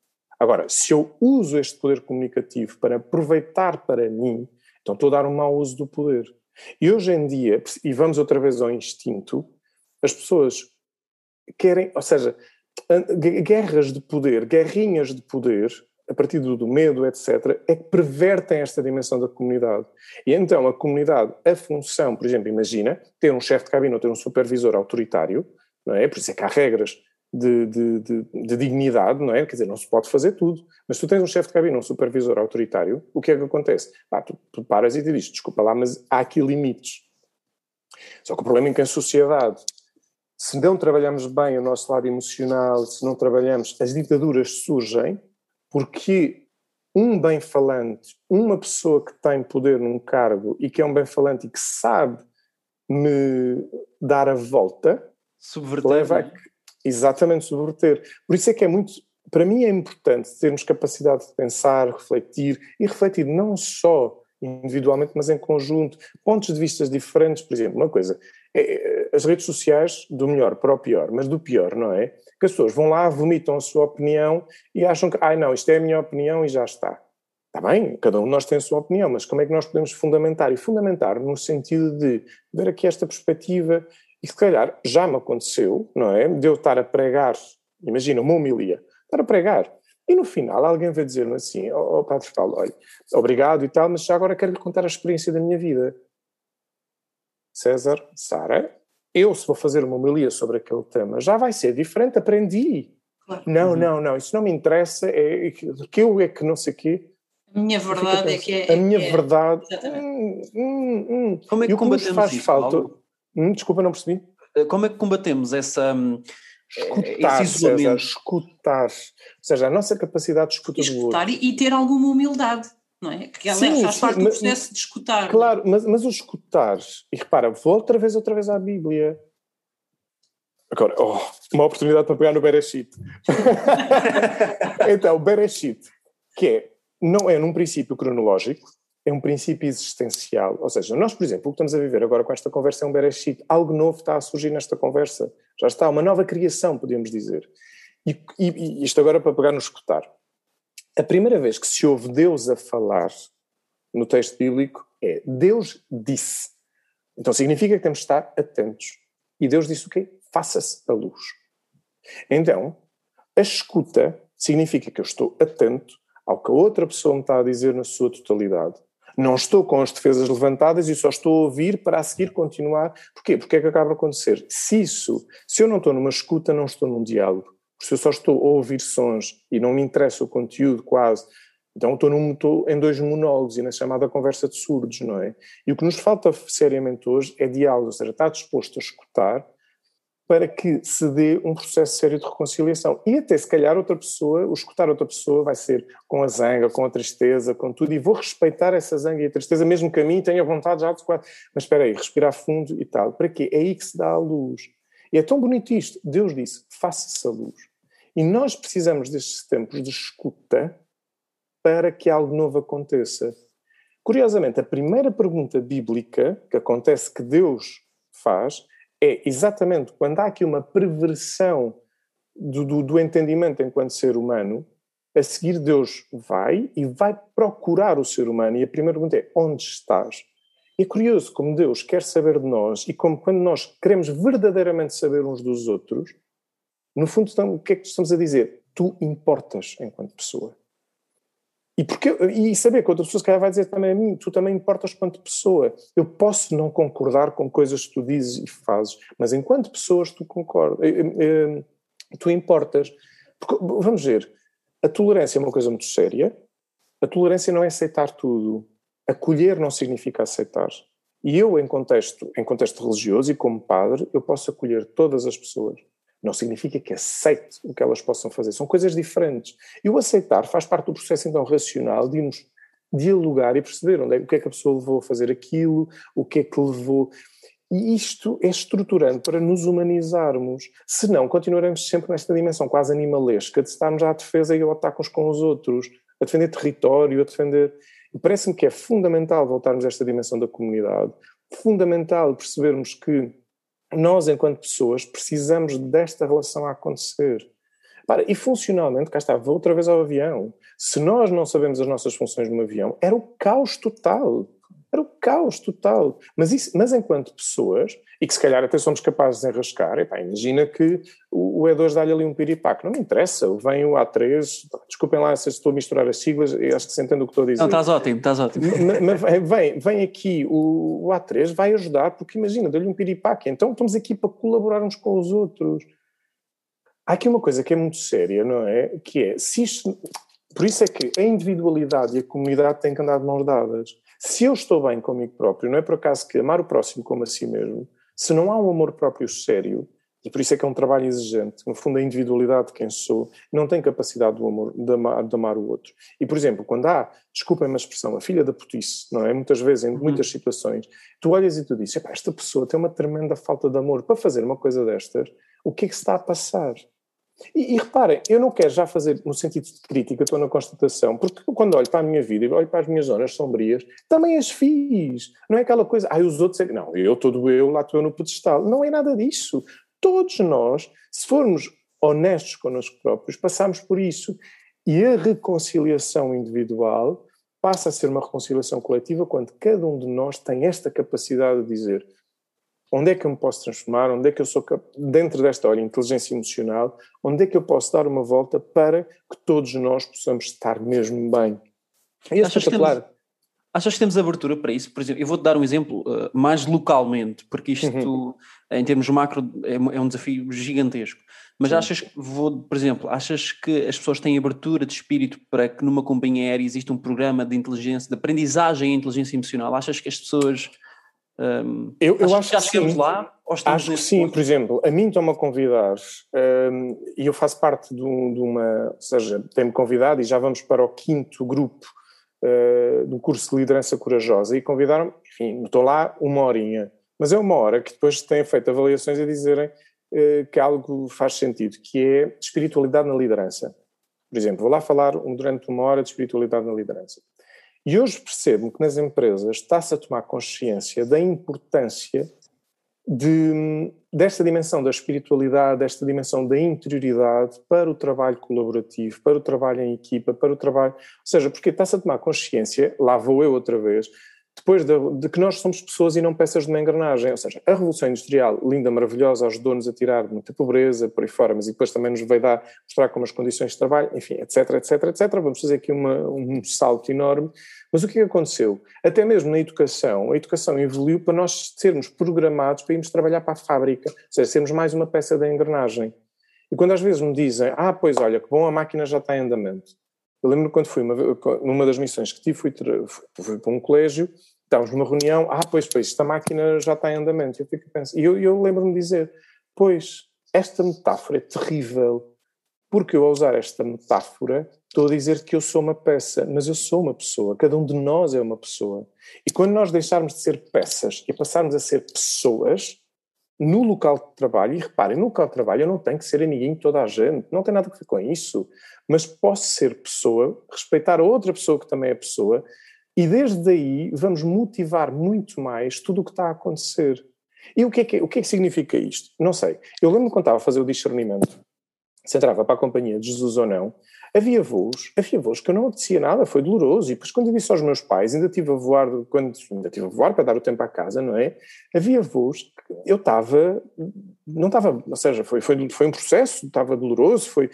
Agora, se eu uso este poder comunicativo para aproveitar para mim, então estou a dar um mau uso do poder. E hoje em dia, e vamos outra vez ao instinto, as pessoas querem, ou seja, guerras de poder, guerrinhas de poder, a partir do medo, etc., é que pervertem esta dimensão da comunidade. E então a comunidade, a função, por exemplo, imagina ter um chefe de cabine ou ter um supervisor autoritário, não é? Por isso é que há regras de, de, de, de, dignidade, não é? Quer dizer, não se pode fazer tudo. Mas tu tens um chefe de cabine, um supervisor autoritário, o que é que acontece? Ah, tu, tu paras e te dizes, desculpa lá, mas há aqui limites. Só que o problema é que em sociedade, se não trabalhamos bem o nosso lado emocional, se não trabalhamos, as ditaduras surgem porque um bem-falante, uma pessoa que tem poder num cargo e que é um bem-falante e que sabe me dar a volta, Subverter, leva a, é? Exatamente, subverter. Por isso é que é muito para mim é importante termos capacidade de pensar, refletir e refletir não só individualmente, mas em conjunto, pontos de vista diferentes, por exemplo, uma coisa, é, as redes sociais, do melhor para o pior, mas do pior, não é? Que as pessoas vão lá, vomitam a sua opinião e acham que, ai ah, não, isto é a minha opinião e já está. Está bem, cada um de nós tem a sua opinião, mas como é que nós podemos fundamentar? E fundamentar no sentido de ver aqui esta perspectiva, e se calhar já me aconteceu, não é? De eu estar a pregar, imagina, uma homilia, estar a pregar, e no final alguém vai dizer-me assim, ó oh, oh, Padre Paulo, olha, obrigado e tal, mas já agora quero-lhe contar a experiência da minha vida. César, Sara, eu se vou fazer uma homilia sobre aquele tema, já vai ser diferente, aprendi. Claro. Não, uhum. não, não, isso não me interessa, é que eu é que não sei o quê. A minha verdade é que é. A minha é, verdade. Hum, hum, hum. Como é que combatemos faz isso, falta? Hum, desculpa, não percebi. Eh, como é que combatemos essa. Hum, escutar, esse César, escutar. Ou seja, a nossa capacidade de escuta escutar do outro. E, e ter alguma humildade. Não é? Que ela sim, faz sim, parte do processo mas, de escutar. Claro, mas, mas o escutar, e repara, vou outra vez, outra vez à Bíblia. Agora, oh, uma oportunidade para pegar no Bereshit. então, Bereshit, que é não é num princípio cronológico, é um princípio existencial. Ou seja, nós, por exemplo, o que estamos a viver agora com esta conversa é um bereshit. Algo novo está a surgir nesta conversa. Já está, uma nova criação, podemos dizer. E, e, e isto agora para pegar no escutar. A primeira vez que se ouve Deus a falar no texto bíblico é Deus disse. Então significa que temos de estar atentos. E Deus disse o quê? Faça-se a luz. Então, a escuta significa que eu estou atento ao que a outra pessoa me está a dizer na sua totalidade. Não estou com as defesas levantadas e só estou a ouvir para a seguir continuar. Porquê? Porque é que acaba a acontecer? Se isso, se eu não estou numa escuta, não estou num diálogo. Se eu só estou a ouvir sons e não me interessa o conteúdo quase, então estou, num, estou em dois monólogos e na chamada conversa de surdos, não é? E o que nos falta seriamente hoje é diálogo, ou seja, estar disposto a escutar para que se dê um processo sério de reconciliação. E até se calhar outra pessoa, o escutar outra pessoa vai ser com a zanga, com a tristeza, com tudo, e vou respeitar essa zanga e a tristeza, mesmo que a mim tenha vontade já de. Mas espera aí, respirar fundo e tal. Para quê? É aí que se dá a luz. E é tão bonito isto. Deus disse: faça-se a luz. E nós precisamos destes tempos de escuta para que algo novo aconteça. Curiosamente, a primeira pergunta bíblica que acontece que Deus faz é exatamente quando há aqui uma perversão do, do, do, entendimento enquanto ser humano, a seguir Deus vai e vai procurar o ser humano. E a primeira pergunta é: onde estás? É curioso como Deus quer saber de nós e como quando nós queremos verdadeiramente saber uns dos outros, no fundo, o que é que estamos a dizer? Tu importas enquanto pessoa. E, porque, e saber que outra pessoa se calhar vai dizer também a mim, tu também importas quanto pessoa. Eu posso não concordar com coisas que tu dizes e fazes, mas enquanto pessoas tu concordas, eh, eh, eh, tu importas. Porque, vamos ver, a tolerância é uma coisa muito séria. A tolerância não é aceitar tudo. Acolher não significa aceitar. E eu, em contexto, em contexto religioso e como padre, eu posso acolher todas as pessoas não significa que aceite o que elas possam fazer. São coisas diferentes. E o aceitar faz parte do processo, então, racional de nos dialogar e perceber onde é, o que é que a pessoa levou a fazer aquilo, o que é que levou. E isto é estruturante para nos humanizarmos. Senão, continuaremos sempre nesta dimensão quase animalesca de estarmos à defesa e a lutar uns com os outros, a defender território, a defender. E parece-me que é fundamental voltarmos a esta dimensão da comunidade, fundamental percebermos que nós, enquanto pessoas, precisamos desta relação a acontecer. Para, e funcionalmente, cá está, vou outra vez ao avião. Se nós não sabemos as nossas funções no avião, era o caos total. Era o caos total. Mas, isso, mas enquanto pessoas, e que se calhar até somos capazes de enrascar, epá, imagina que o, o E2 dá-lhe ali um piripaco. Não me interessa, vem o A3, desculpem lá se estou a misturar as siglas, acho que se entende o que estou a dizer. Não, estás ótimo, estás ótimo. Mas vem, vem aqui o, o A3, vai ajudar, porque imagina, dá-lhe um piripaque. Então estamos aqui para colaborar uns com os outros. Há aqui uma coisa que é muito séria, não é? Que é, se isto, por isso é que a individualidade e a comunidade têm que andar de mãos dadas se eu estou bem comigo próprio, não é por acaso que amar o próximo como a si mesmo, se não há um amor próprio sério, e por isso é que é um trabalho exigente, no fundo a individualidade de quem sou, não tem capacidade do amor, de, amar, de amar o outro. E, por exemplo, quando há, desculpem-me a expressão, a filha da putice, não é? Muitas vezes, em uhum. muitas situações, tu olhas e tu dizes, esta pessoa tem uma tremenda falta de amor para fazer uma coisa destas, o que é que se está a passar? E, e, reparem, eu não quero já fazer no sentido de crítica, estou na constatação, porque quando olho para a minha vida e olho para as minhas zonas sombrias, também as fiz. Não é aquela coisa, ah, os outros. É... Não, eu, todo eu, lá estou eu no pedestal. Não é nada disso. Todos nós, se formos honestos connosco próprios, passamos por isso. E a reconciliação individual passa a ser uma reconciliação coletiva quando cada um de nós tem esta capacidade de dizer onde é que eu me posso transformar, onde é que eu sou dentro desta olha, inteligência emocional, onde é que eu posso dar uma volta para que todos nós possamos estar mesmo bem. É espetacular. Achas que temos abertura para isso? Por exemplo, eu vou-te dar um exemplo uh, mais localmente, porque isto, uhum. em termos macro, é, é, um desafio gigantesco. Mas Sim. achas que, vou, por exemplo, achas que as pessoas têm abertura de espírito para que numa companhia aérea exista um programa de inteligência, de aprendizagem em inteligência emocional? Achas que as pessoas. Um, eu, eu acho que já chegamos sim. lá? acho que sim, ponto? por exemplo, a mim estão-me a convidar um, e eu faço parte de, um, de uma. Ou seja, tem-me convidado e já vamos para o quinto grupo uh, do curso de liderança corajosa e convidaram-me, enfim, estou lá uma horinha, mas é uma hora que depois têm feito avaliações a dizerem uh, que algo faz sentido, que é espiritualidade na liderança. Por exemplo, vou lá falar durante uma hora de espiritualidade na liderança. E hoje percebo que nas empresas está-se a tomar consciência da importância de, desta dimensão da espiritualidade, desta dimensão da interioridade para o trabalho colaborativo, para o trabalho em equipa, para o trabalho. Ou seja, porque está-se a tomar consciência, lá vou eu outra vez, depois de, de, que nós somos pessoas e não peças de uma engrenagem. Ou seja, a Revolução Industrial, linda, maravilhosa, ajudou-nos a tirar muita pobreza, por aí fora, mas depois também nos veio dar, mostrar como as condições de trabalho, enfim, etc, etc, etc. Vamos fazer aqui uma, um salto enorme. Mas o que aconteceu? Até mesmo na educação, a educação evoluiu para nós sermos programados para irmos trabalhar para a fábrica, ou seja, sermos mais uma peça da engrenagem. E quando às vezes me dizem, ah, pois olha, que bom, a máquina já está em andamento. Eu lembro quando fui, uma, numa das missões que tive, fui, fui, para um colégio, estávamos numa reunião, ah, pois, pois, esta máquina já está em andamento. Eu fico a pensar, e eu, eu lembro-me de dizer, pois, esta metáfora é terrível, porque eu, ao usar esta metáfora, estou a dizer que eu sou uma peça, mas eu sou uma pessoa, cada um de nós é uma pessoa. E quando nós deixarmos de ser peças e passarmos a ser pessoas, no local de trabalho, e reparem, no local de trabalho eu não tenho que ser amiguinho de toda a gente, não tem nada a ver com isso, mas posso ser pessoa, respeitar a outra pessoa que também é pessoa, e desde aí vamos motivar muito mais tudo o que está a acontecer. E o que é que, o que, é que significa isto? Não sei. Eu lembro-me quando estava a fazer o discernimento, se entrava para a companhia de Jesus ou não, havia voos, havia voos que eu não apetecia nada, foi doloroso. E depois, quando eu disse aos meus pais, ainda estive a voar, quando ainda estive a voar para dar o tempo à casa, não é? Havia voos que eu estava, não estava, ou seja, foi, foi, foi um processo, estava doloroso, foi.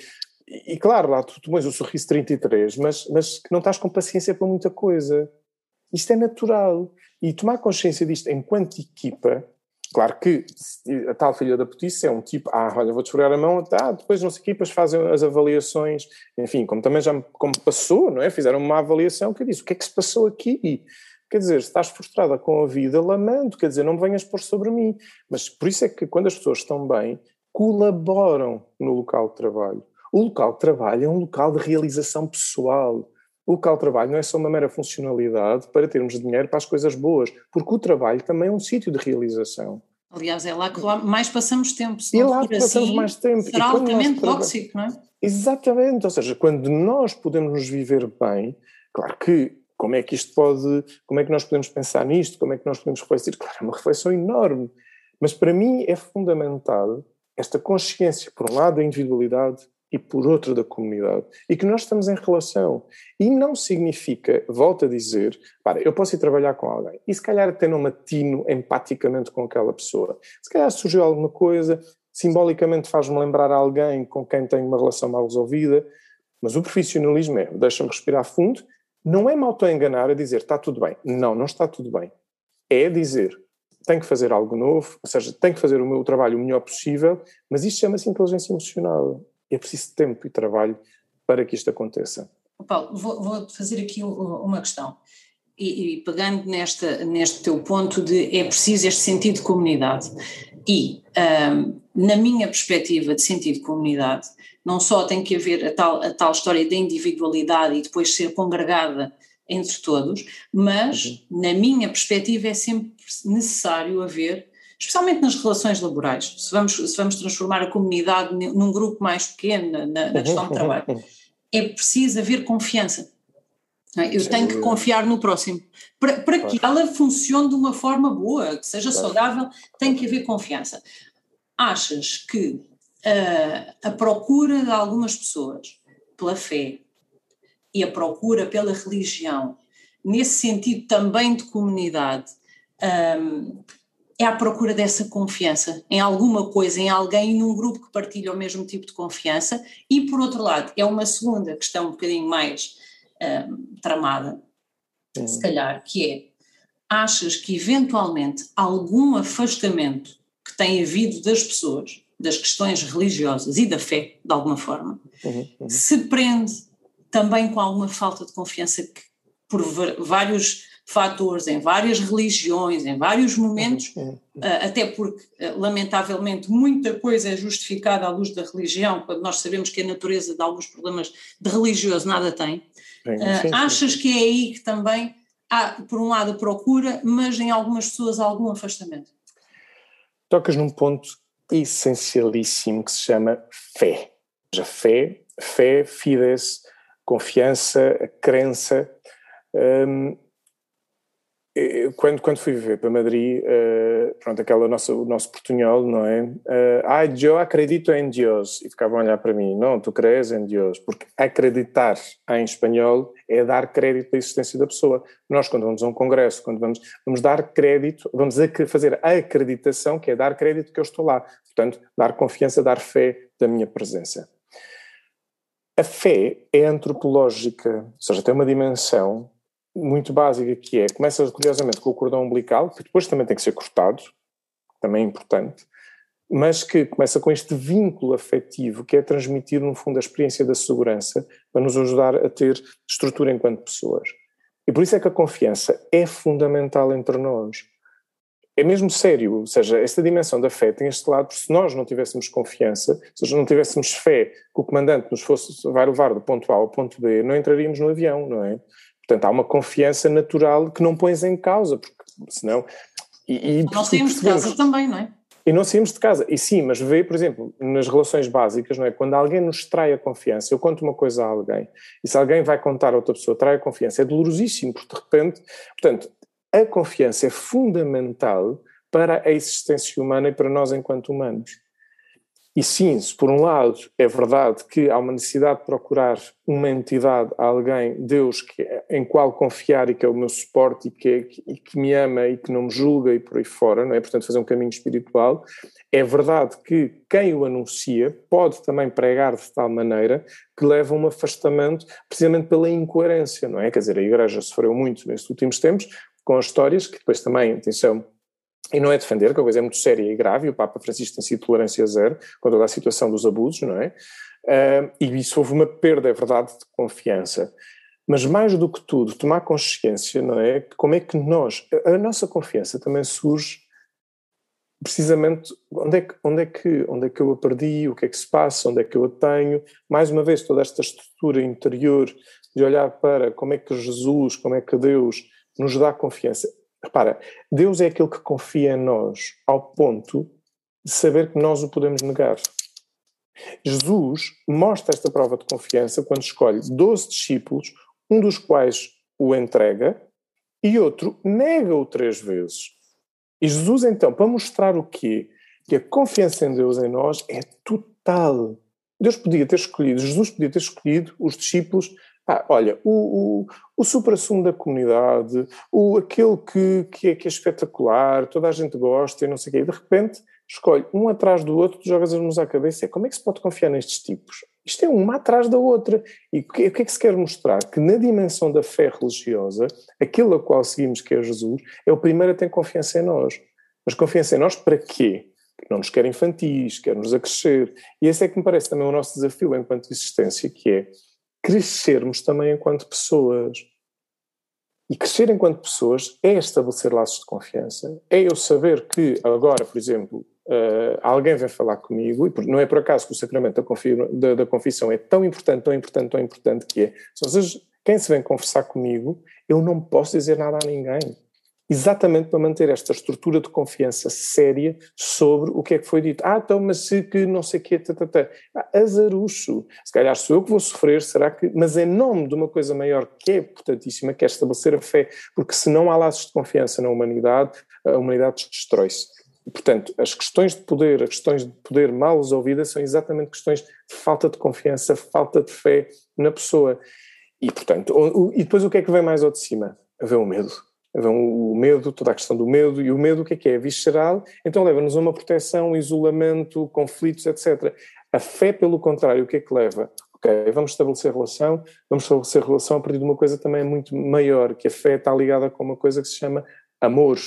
E, e claro, lá tu tomas o sorriso 33, mas, mas que não estás com paciência para muita coisa. Isto é natural. E tomar consciência disto enquanto equipa Claro que a tal filha da putice é um tipo, ah, olha, vou desfregar a mão, tá, depois as equipas fazem as avaliações, enfim, como também já como passou, não é? Fizeram uma avaliação que eu disse, o que é que se passou aqui? Quer dizer, se estás frustrada com a vida, lamento, quer dizer, não me venhas pôr sobre mim. Mas por isso é que quando as pessoas estão bem, colaboram no local de trabalho. O local de trabalho é um local de realização pessoal. O local de trabalho não é só uma mera funcionalidade para termos dinheiro para as coisas boas, porque o trabalho também é um sítio de realização. Aliás, é lá que mais passamos tempo. Se é lá que passamos assim, mais tempo. Será altamente tóxico, não é? Exatamente, ou seja, quando nós podemos nos viver bem, claro que como é que isto pode, como é que nós podemos pensar nisto, como é que nós podemos refletir? Claro, é uma reflexão enorme, mas para mim é fundamental esta consciência, por um lado, da individualidade e por outro da comunidade, e que nós estamos em relação. E não significa, volto a dizer, para, eu posso ir trabalhar com alguém, e se calhar até não matino empaticamente com aquela pessoa. Se calhar surgiu alguma coisa, simbolicamente faz-me lembrar alguém com quem tenho uma relação mal resolvida, mas o profissionalismo é, deixa-me respirar fundo, não é me auto-enganar a dizer está tudo bem. Não, não está tudo bem. É dizer tenho que fazer algo novo, ou seja, tenho que fazer o meu trabalho o melhor possível, mas isto chama-se inteligência emocional é preciso tempo e trabalho para que isto aconteça. Paulo, vou, vou fazer aqui uma questão. E, e, pegando nesta, neste teu ponto de é preciso este sentido de comunidade. E, um, na minha perspectiva de sentido de comunidade, não só tem que haver a tal, a tal história da individualidade e depois ser congregada entre todos, mas, uhum. na minha perspectiva, é sempre necessário haver especialmente nas relações laborais, se vamos, se vamos transformar a comunidade num grupo mais pequeno na, na uhum, questão de uhum, trabalho, uhum. é preciso haver confiança. É? Eu tenho que confiar no próximo. Para, para que ela funcione de uma forma boa, que seja saudável, tem que haver confiança. Achas que uh, a procura de algumas pessoas pela fé e a procura pela religião, nesse sentido também de comunidade, um, é a procura dessa confiança em alguma coisa, em alguém, num grupo que partilha o mesmo tipo de confiança, e por outro lado, é uma segunda questão um bocadinho mais um, tramada, Sim. se calhar, que é, achas que eventualmente algum afastamento que tem havido das pessoas, das questões religiosas e da fé, de alguma forma, uhum, uhum. se prende também com alguma falta de confiança que, por vários fatores, em várias religiões, em vários momentos, uhum, uhum. Ah, até porque, ah, lamentavelmente, muita coisa é justificada à luz da religião, quando nós sabemos que a natureza de alguns problemas de religioso nada tem. Ah, sim, achas sim. que é aí que também há, por um lado, procura, mas em algumas pessoas algum afastamento? Tocas num ponto essencialíssimo que se chama fé. A fé, fé, fides, confiança, crença. Quando, quando fui viver para Madrid, uh, pronto, aquela nossa, o nosso portunhol, não é? Uh, ah, eu acredito em Deus. E ficavam a olhar para mim, não, tu crees em Deus. Porque acreditar em espanhol é dar crédito à existência da pessoa. Nós, quando vamos a um congresso, quando vamos, vamos dar crédito, vamos fazer a acreditação, que é dar crédito que eu estou lá. Portanto, dar confiança, dar fé da minha presença. A fé é antropológica, ou seja, tem uma dimensão muito básica que é, começa curiosamente com o cordão umbilical, que depois também tem que ser cortado, também é importante, mas que começa com este vínculo afetivo que é transmitido no fundo a experiência da segurança para nos ajudar a ter estrutura enquanto pessoas. E por isso é que a confiança é fundamental entre nós. É mesmo sério, ou seja, esta dimensão da fé tem este lado, se nós não tivéssemos confiança, se nós não tivéssemos fé que o comandante nos fosse, vai levar do ponto A ao ponto B, não entraríamos no avião, não é? Portanto, há uma confiança natural que não pões em causa, porque senão. E, e não saímos de casa também, não é? E não saímos de casa. E sim, mas vê, por exemplo, nas relações básicas, não é? Quando alguém nos trai a confiança, eu conto uma coisa a alguém, e se alguém vai contar a outra pessoa, trai a confiança, é dolorosíssimo, porque de repente. Portanto, a confiança é fundamental para a existência humana e para nós enquanto humanos. E sim, se por um lado é verdade que há uma necessidade de procurar uma entidade, alguém, Deus, que, é, em qual confiar e que é o meu suporte e que, é, e que me ama e que não me julga e por aí fora, não é? Portanto, fazer um caminho espiritual. É verdade que quem o anuncia pode também pregar de tal maneira que leva a um afastamento precisamente pela incoerência, não é? Quer dizer, a Igreja sofreu muito nestes últimos tempos com as histórias que depois também, atenção, e não é defender, que a coisa é muito séria e grave, e o Papa Francisco tem sido tolerância zero quando a situação dos abusos, não é? Uh, e isso houve uma perda, é verdade, de confiança. Mas mais do que tudo, tomar consciência, não é? Como é que nós, a nossa confiança também surge precisamente onde é, que, onde, é que, onde é que eu a perdi, o que é que se passa, onde é que eu a tenho. Mais uma vez, toda esta estrutura interior de olhar para como é que Jesus, como é que Deus nos dá confiança. Repara, Deus é aquele que confia em nós ao ponto de saber que nós o podemos negar. Jesus mostra esta prova de confiança quando escolhe 12 discípulos, um dos quais o entrega e outro nega-o três vezes. E Jesus, então, para mostrar o quê? Que a confiança em Deus em nós é total. Deus podia ter escolhido, Jesus podia ter escolhido os discípulos ah, olha, o, o, o supra-sumo da comunidade, o, aquele que, que, é, que é espetacular, toda a gente gosta e não sei o quê, e de repente escolhe um atrás do outro, tu jogas as mãos à cabeça. É, como é que se pode confiar nestes tipos? Isto é uma atrás da outra. E o que, é que se quer mostrar? Que na dimensão da fé religiosa, aquilo a qual seguimos, que é Jesus, é o primeiro a ter confiança em nós. Mas confiança em nós para quê? Não nos quer infantis, quer-nos a crescer. E esse é que me parece também o nosso desafio enquanto existência, que é crescermos também enquanto pessoas. E crescer enquanto pessoas é estabelecer laços de confiança. É eu saber que agora, por exemplo, uh, alguém vem falar comigo, e não é por acaso que o sacramento da, da, da confissão é tão importante, tão importante, tão importante que é. Ou seja, quem se vem conversar comigo, eu não posso dizer nada a ninguém. Exatamente para manter esta estrutura de confiança séria sobre o que é que foi dito. Ah, então, mas se que não sei o quê, tatatá. Ah, azarucho. Se calhar sou eu que vou sofrer, será que... Mas em nome de uma coisa maior que é importantíssima, que é estabelecer a fé, porque se não há laços de confiança na humanidade, a humanidade destrói-se. Portanto, as questões de poder, as questões de poder mal resolvidas são exatamente questões de falta de confiança, falta de fé na pessoa. E, portanto, e depois o que é que vem mais ao de cima? Vem o medo. Vem o medo, toda a questão do medo, e o medo o que é que é? Visceral, então leva-nos a uma proteção, isolamento, conflitos, etc. A fé, pelo contrário, o que é que leva? Ok, vamos estabelecer relação, vamos estabelecer relação a partir de uma coisa também muito maior, que a fé está ligada com uma coisa que se chama amor.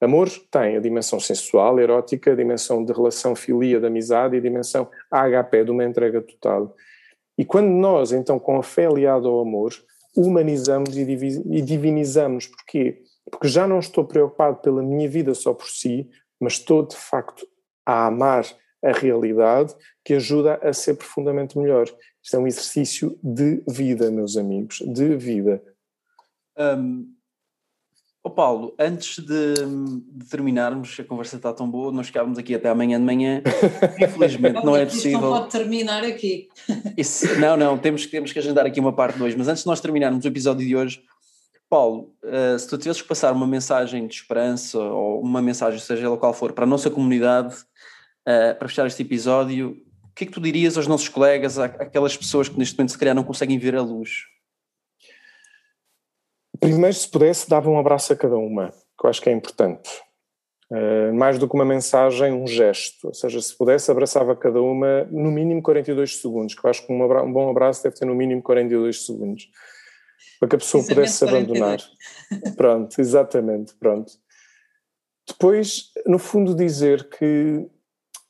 Amor tem a dimensão sensual, erótica, a dimensão de relação filia, de amizade e a dimensão HP, de uma entrega total. E quando nós, então, com a fé aliada ao amor, humanizamos e divinizamos, porquê? Porque já não estou preocupado pela minha vida só por si, mas estou, de facto, a amar a realidade que ajuda a ser profundamente melhor. Isto é um exercício de vida, meus amigos, de vida. Um, Oh Paulo, antes de, de, terminarmos, a conversa está tão boa, nós ficávamos aqui até amanhã de manhã. Infelizmente não é possível. Isto não pode terminar aqui. Isso, não, não, temos, temos que agendar aqui uma parte 2. Mas antes de nós terminarmos o episódio de hoje, Paulo, uh, se tu tivesses que passar uma mensagem de esperança ou uma mensagem, seja ela qual for, para a nossa comunidade, uh, para fechar este episódio, o que é que tu dirias aos nossos colegas, àquelas pessoas que neste momento se calhar não conseguem ver a luz? Primeiro, se pudesse, dava um abraço a cada uma, que eu acho que é importante. Uh, mais do que uma mensagem, um gesto. Ou seja, se pudesse, abraçava cada uma no mínimo 42 segundos, que eu acho que um, um bom abraço deve ter no mínimo 42 segundos, para que a pessoa pudesse se abandonar. pronto, exatamente, pronto. Depois, no fundo, dizer que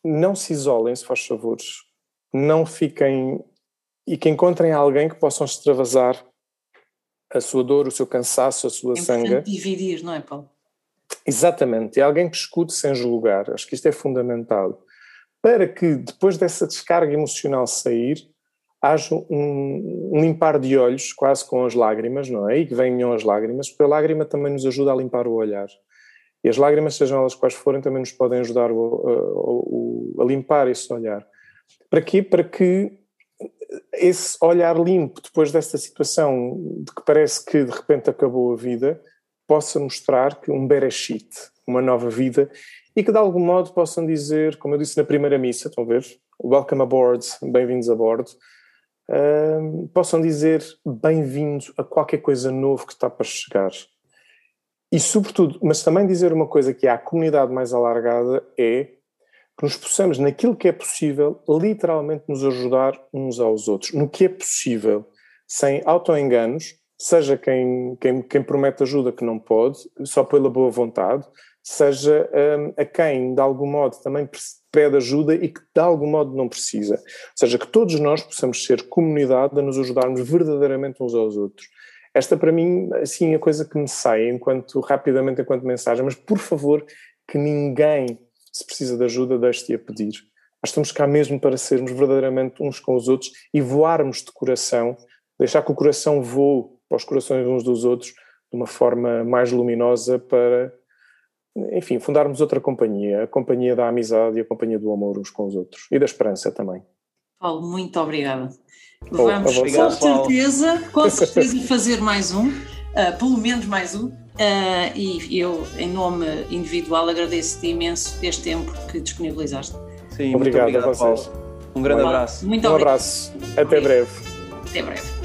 não se isolem, se faz favores, não fiquem e que encontrem alguém que possam extravasar a sua dor, o seu cansaço, a sua é sanga. dividir, não é, Paulo? Exatamente, é alguém que escute sem julgar, acho que isto é fundamental, para que depois dessa descarga emocional sair, haja um, limpar de olhos, quase com as lágrimas, não é? E que venham as lágrimas, porque a lágrima também nos ajuda a limpar o olhar. E as lágrimas, sejam elas quais forem, também nos podem ajudar o, a limpar esse olhar. Para quê? Para que esse olhar limpo depois desta situação de que parece que de repente acabou a vida, possa mostrar que um Bereshit, uma nova vida, e que de algum modo possam dizer, como eu disse na primeira missa, estão a ver? Welcome aboard, bem-vindos a bordo, uh, possam dizer bem-vindo a qualquer coisa novo que está para chegar. E sobretudo, mas também dizer uma coisa que é a comunidade mais alargada é que nos possamos, naquilo que é possível, literalmente nos ajudar uns aos outros, no que é possível, sem autoenganos, seja quem, quem, quem promete ajuda que não pode, só pela boa vontade, seja um, a quem, de algum modo, também pede ajuda e que de algum modo não precisa. Ou seja, que todos nós possamos ser comunidade a nos ajudarmos verdadeiramente uns aos outros. Esta, para mim, assim, é a coisa que me sai, enquanto, rapidamente, enquanto mensagem, mas por favor, que ninguém se precisa de ajuda, deixe-te a pedir. Nós estamos cá mesmo para sermos verdadeiramente uns com os outros e voarmos de coração, deixar que o coração voe para os corações uns dos outros de uma forma mais luminosa para, enfim, fundarmos outra companhia, a companhia da amizade e a companhia do amor uns com os outros e da esperança também. Paulo, muito obrigada. Vamos com certeza, com certeza fazer mais um, uh, pelo menos mais um, Uh, e eu, em nome individual, agradeço-te imenso este tempo que disponibilizaste. Sim, obrigado, obrigado a vocês. Paulo. Um grande abraço. Muito um abraço. Até breve. Até breve.